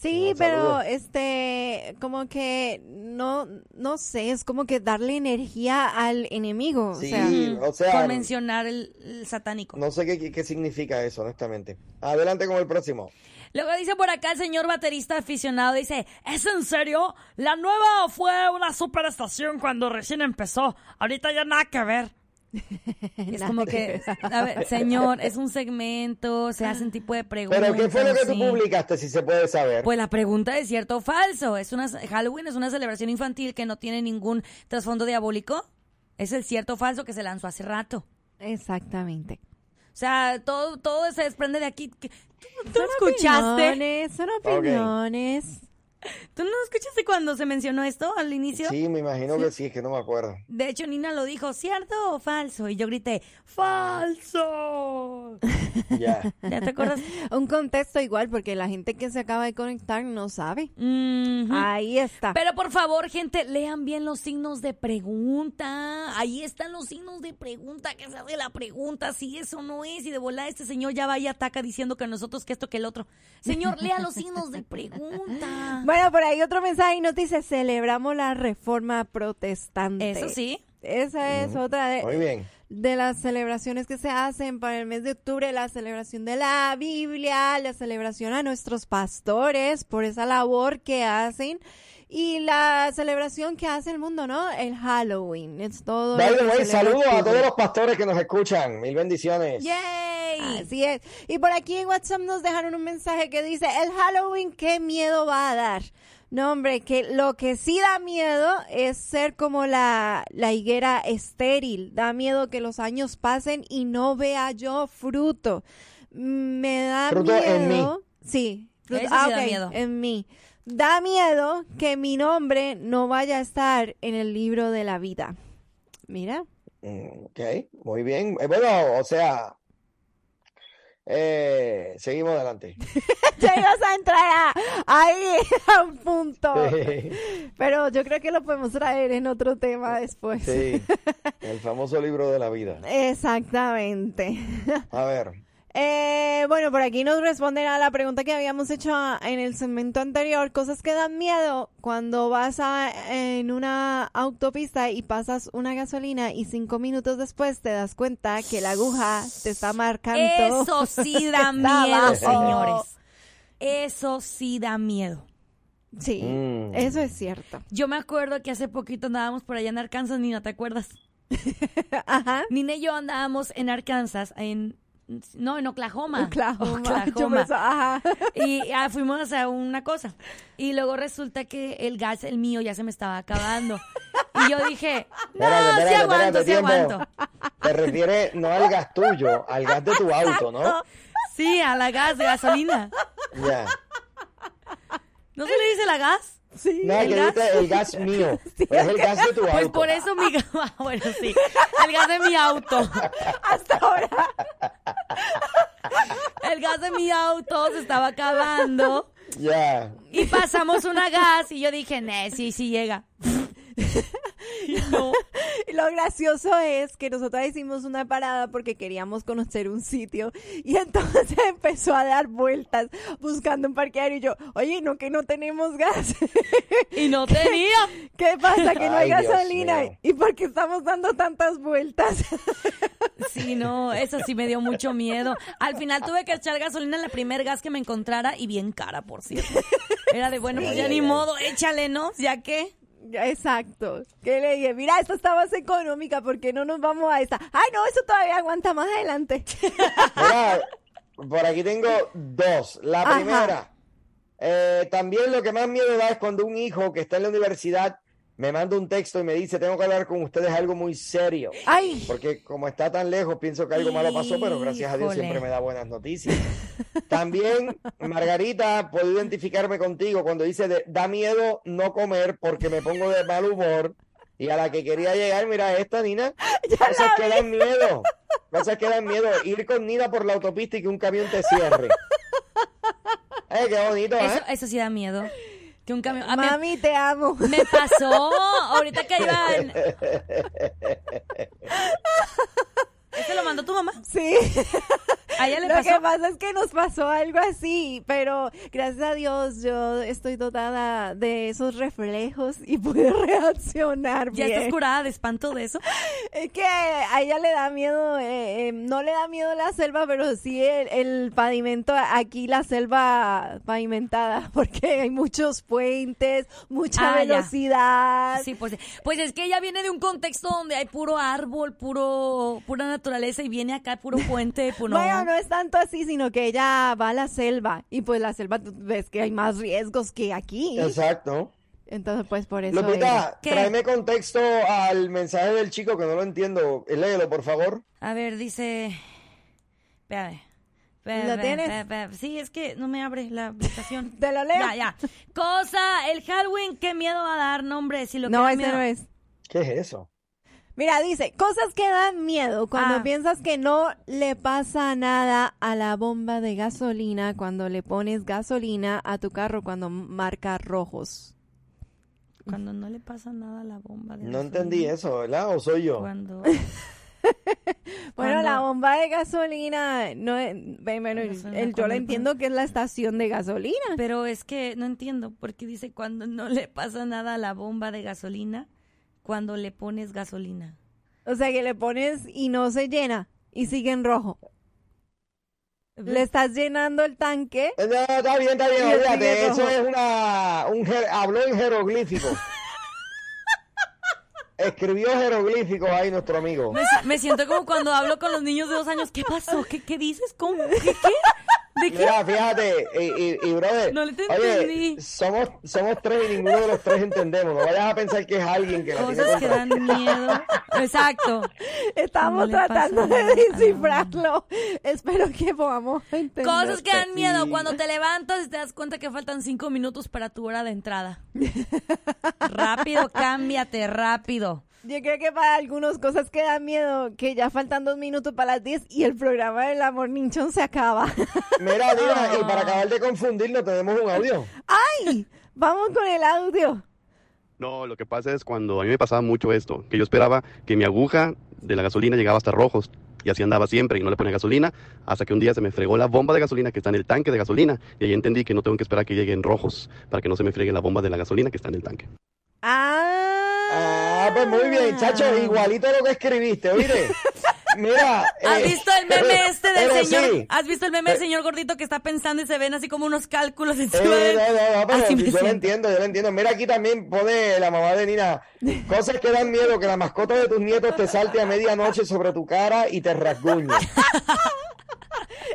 Sí, pero saludos. este, como que no, no sé, es como que darle energía al enemigo. Sí, o sea, o sea, Por mencionar el, el satánico. no sé qué, qué- qué significa eso, honestamente. Adelante con el próximo. Luego dice por acá el señor baterista aficionado, dice, ¿es en serio? La nueva fue una superestación cuando recién empezó. Ahorita ya nada que ver. Es como que, a ver, señor, es un segmento, se hacen tipo de preguntas. Pero ¿qué fue lo que tú sí. publicaste, si se puede saber? Pues la pregunta es cierto o falso. Es una Halloween es una celebración infantil que no tiene ningún trasfondo diabólico. Es el cierto o falso que se lanzó hace rato. exactamente. O sea, todo todo se desprende de aquí. ¿Qué- ¿Tú, tú Son escuchaste? opiniones, son opiniones. ¿Tú no escuchaste cuando se mencionó esto al inicio? Sí, me imagino que sí, es que no me acuerdo. De hecho, Nina lo dijo, ¿cierto o falso? Y yo grité, ¡falso! Ya. ¿Ya te acuerdas? Un contexto igual, porque la gente que se acaba de conectar no sabe. Ujú. Ahí está. Pero por favor, gente, lean bien los signos de pregunta. Ahí están los signos de pregunta, que se hace la pregunta, si eso no es, y de volada este señor ya va y ataca diciendo que nosotros que esto que el otro. Señor, lea los signos de pregunta. Bueno, por ahí otro mensaje y nos dice, celebramos la reforma protestante. Eso sí. Esa es otra de, Muy bien. de las celebraciones que se hacen para el mes de octubre, la celebración de la Biblia, la celebración a nuestros pastores por esa labor que hacen y la celebración que hace el mundo, ¿no? El Halloween, es todo. Way, celebra saludos a todos los pastores que nos escuchan. Mil bendiciones. ¡Yay! Así es. Y por aquí en WhatsApp nos dejaron un mensaje que dice, el Halloween, ¿qué miedo va a dar? No, hombre, que lo que sí da miedo es ser como la, la higuera estéril. Da miedo que los años pasen y no vea yo fruto. Mm, Me da Fruto miedo. en mí. Sí. fruto- Eso sí ah, da ok, miedo. En mí. Da miedo que mi nombre no vaya a estar en el libro de la vida. Mira. Mm, Ok, muy bien. Eh, Bueno, o sea, eh, seguimos adelante. ya ibas a entrar a- ahí a un punto. Sí, Pero yo creo que lo podemos traer en otro tema después. sí, el famoso libro de la vida. Exactamente. A ver, Eh, bueno, por aquí nos responden a la pregunta que habíamos hecho a- en el segmento anterior. Cosas que dan miedo cuando vas a, en una autopista y pasas una gasolina y cinco minutos después te das cuenta que la aguja te está marcando. Eso sí da miedo, señores. Eso sí da miedo. Sí, Mm. eso es cierto. Yo me acuerdo que hace poquito andábamos por allá en Arkansas, Nina, ¿te acuerdas? Ajá. Nina y yo andábamos en Arkansas, en... No, en Oklahoma. Oklahoma. Yo Oklahoma. pensaba, ajá. Y ah, fuimos a una cosa. Y luego resulta que el gas, el mío, ya se me estaba acabando. Y yo dije, no, espérate, sí espérate, aguanto, espérate, sí aguanto. Te refieres no al gas tuyo, al gas de tu auto, ¿no? Sí, a la gas de gasolina. Ya. ¿No se le dice la gas? Sí, No, ¿El que gas? el gas mío. Es el gas de tu auto. Pues por eso mi ah, bueno, sí, el gas de mi auto. Hasta ahora. El gas de mi auto se estaba acabando Ya. y pasamos una gas y yo dije, nee, sí, sí llega. Y no. Lo gracioso es que nosotros hicimos una parada porque queríamos conocer un sitio y entonces empezó a dar vueltas buscando un parqueadero y yo, oye, no que no tenemos gas. Y no tenía. ¿Qué pasa? Que no hay Ay, gasolina. ¿Y por qué estamos dando tantas vueltas? Sí, no, eso sí me dio mucho miedo. Al final tuve que echar gasolina en la primer gas que me encontrara y bien cara, por cierto. Era de, bueno, pues ya ni modo, échale, ¿no? Ya que. Exacto. Que le dije, mira, esta está más económica, ¿por qué no nos vamos a esta? Ay, no, eso todavía aguanta más adelante. Mira, por aquí tengo dos. La Ajá. primera, eh, también lo que más miedo da es cuando un hijo que está en la universidad me manda un texto y me dice, tengo que hablar con ustedes algo muy serio. Ay, Porque como está tan lejos, pienso que algo malo pasó, pero gracias a Dios Híjole. siempre me da buenas noticias. También, Margarita, puedo identificarme contigo cuando dice, de- da miedo no comer porque me pongo de mal humor. Y a la que quería llegar, mira esta, Nina, cosas que dan miedo. Cosas que dan miedo. Ir con Nina por la autopista y que un camión te cierre. Eh, qué bonito, ¿eh? Eso, eso sí da miedo. Que un camión. ah, me- mami, te amo. me, pasó. Ahorita que iba ¿Ese lo mandó tu mamá? Sí. ¿A ella le Lo pasó? que pasa es que nos pasó algo así, pero gracias a Dios yo estoy dotada de esos reflejos y pude reaccionar ¿Ya bien. estás curada de espanto de eso? Es que a ella le da miedo, eh, eh, no le da miedo la selva, pero sí el, el pavimento, aquí la selva pavimentada, porque hay muchos puentes, mucha Ah, ya. velocidad. Sí, pues, pues es que ella viene de un contexto donde hay puro árbol, puro, pura naturaleza y viene acá puro puente. Pues, no. Bueno, no es tanto así, sino que ella va a la selva y pues la selva tú ves que hay más riesgos que aquí. Exacto. Entonces pues por eso Lupita, ¿Qué? tráeme contexto al mensaje del chico que no lo entiendo. Léelo, por favor. A ver, dice. Espérame. ¿Lo tienes? Sí, es que no me abre la aplicación. ¿Te lo leo? Ya, ya. Cosa, el Halloween, qué miedo va a dar, nombre. Si lo que No, ese miedo- no es. ¿Qué es eso? Mira, dice, cosas que dan miedo cuando Ah. piensas que no le pasa nada a la bomba de gasolina cuando le pones gasolina a tu carro cuando marca rojos. Cuando no le pasa nada a la bomba. de No gasolina. entendí eso, ¿verdad? ¿O soy yo? Cuando. Bueno, Cuando- la bomba de gasolina, no, es- ve- bueno, gasolina, el- yo la le entiendo que es la estación de gasolina. Pero es que no entiendo, porque dice cuando no le pasa nada a la bomba de gasolina, cuando le pones gasolina. O sea, que le pones y no se llena y sigue en rojo. Le estás llenando el tanque. Eh, No, está bien, está bien, olvídate, eso es una, un, jer- habló en jeroglífico. Escribió jeroglíficos ahí nuestro amigo. Me siento como cuando hablo con los niños de dos años. ¿Qué pasó? ¿Qué, qué dices? ¿Cómo? ¿Qué? qué? ¿De qué? Mira, fíjate, y, y, y, brother, No le te oye, entendí. somos, somos tres y ninguno de los tres entendemos. No vayas a pensar que es alguien que la tiene Cosas que dan miedo. Exacto. Estamos tratando de descifrarlo. Espero que podamos entender. Cosas que dan miedo Sí. cuando te levantas y te das cuenta que faltan cinco minutos para tu hora de entrada. Rápido, cámbiate, rápido. Yo creo que para algunas cosas que dan miedo, que ya faltan dos minutos para las 10 y el programa del Amor Ninchón se acaba. Mira, mira, y para acabar de confundirnos tenemos un audio. ¡Ay! Vamos con el audio. No, lo que pasa es cuando a mí me pasaba mucho esto, que yo esperaba que mi aguja de la gasolina llegaba hasta rojos y así andaba siempre y no le ponía gasolina hasta que un día se me fregó la bomba de gasolina que está en el tanque de gasolina y ahí entendí que no tengo que esperar que lleguen rojos para que no se me fregue la bomba de la gasolina que está en el tanque. Ah. Ah, pues muy bien, chacho, igualito a lo que escribiste, oíste. Mira. ¿Has eh, visto el meme este del señor? sí. ¿Has visto el meme del Eh, señor gordito que está pensando y se ven así como unos cálculos encima Eh, de no, no, no, pero Así yo lo entiendo, yo lo entiendo. Mira, aquí también pone la mamá de Nina. Cosas que dan miedo, que la mascota de tus nietos te salte a medianoche sobre tu cara y te rasguñe.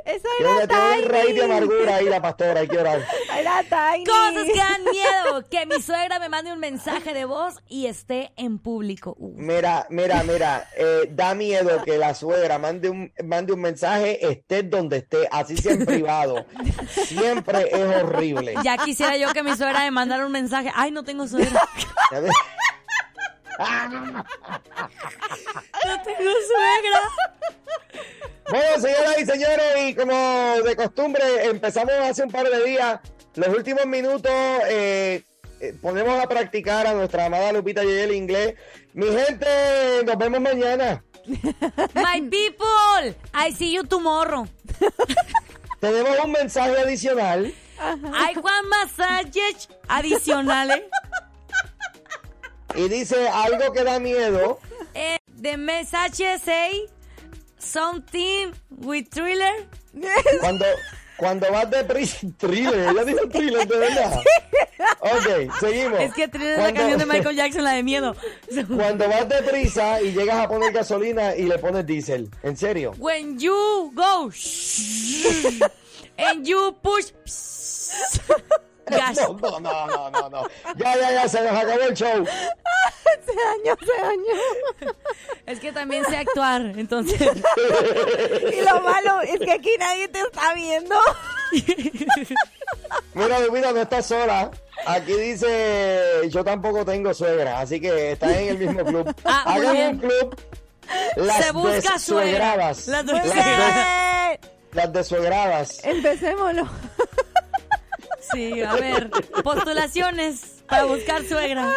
Eso era tiene un raíz de Tiny. amargura ahí la pastora, hay que orar. Era Tiny. Cosas que dan miedo. Que mi suegra me mande un mensaje de voz y esté en público. Uh. Mira, mira, mira, eh, da miedo que la suegra mande un, mande un mensaje, estés donde esté, así sea en privado. Siempre es horrible. Ya quisiera yo que mi suegra me mandara un mensaje. Ay, no tengo suegra. No tengo suegra. Bueno, señoras y señores, y como de costumbre, empezamos hace un par de días. Los últimos minutos eh, eh, ponemos a practicar a nuestra amada Lupita Yeyel inglés. Mi gente, nos vemos mañana. My people, I see you tomorrow. Tenemos un mensaje adicional. Hay Juan masajes adicionales. Y dice algo que da miedo. Eh, the message say something with thriller. Cuando, cuando vas de thriller, ella dijo thriller, de verdad. Ok, seguimos. Es que thriller es la canción de Michael Jackson, la de miedo. Cuando vas deprisa y llegas a poner gasolina y le pones diésel. ¿En serio? When you go and you push. No, no, no, no, no. Ya, ya, ya, se nos acabó el show. Se dañó, se dañó. Es que también sé actuar, entonces. Y lo malo es que aquí nadie te está viendo. Mira, Lupita, no estás sola. Aquí dice, yo tampoco tengo suegra, así que estás en el mismo club. Ah, Hagan un club. Las Se busca suegra. Las Las, desuegradas. des- las desuegradas. Empecémoslo. Sí, a ver, postulaciones para buscar suegra.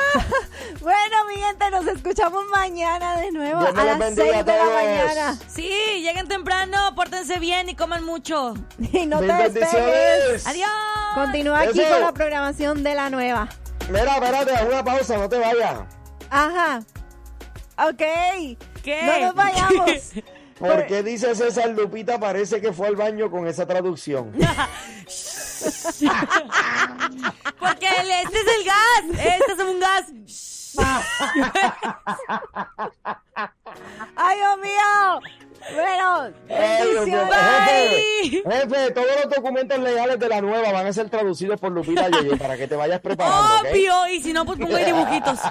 Bueno, mi gente, nos escuchamos mañana de nuevo Dios a las bendiga 6 de la mañana. Sí, lleguen temprano, pórtense bien y coman mucho. Y no Mil te despegues. Adiós. Continúa aquí con la programación de la nueva. Mira, espérate, haz una pausa, no te vayas. Ajá. Ok. ¿Qué? No nos vayamos. ¿Por qué dice César Lupita parece que fue al baño con esa traducción? Porque el- este es el gas. Este es un gas. ¡Ay, Dios mío! Bueno, bendiciones. Jefe, jefe, todos los documentos legales de la nueva van a ser traducidos por Lupita Yeye para que te vayas preparando. Obvio. Y si no, pues pongo ahí dibujitos.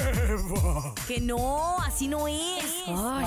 Que no, así no es. Ay.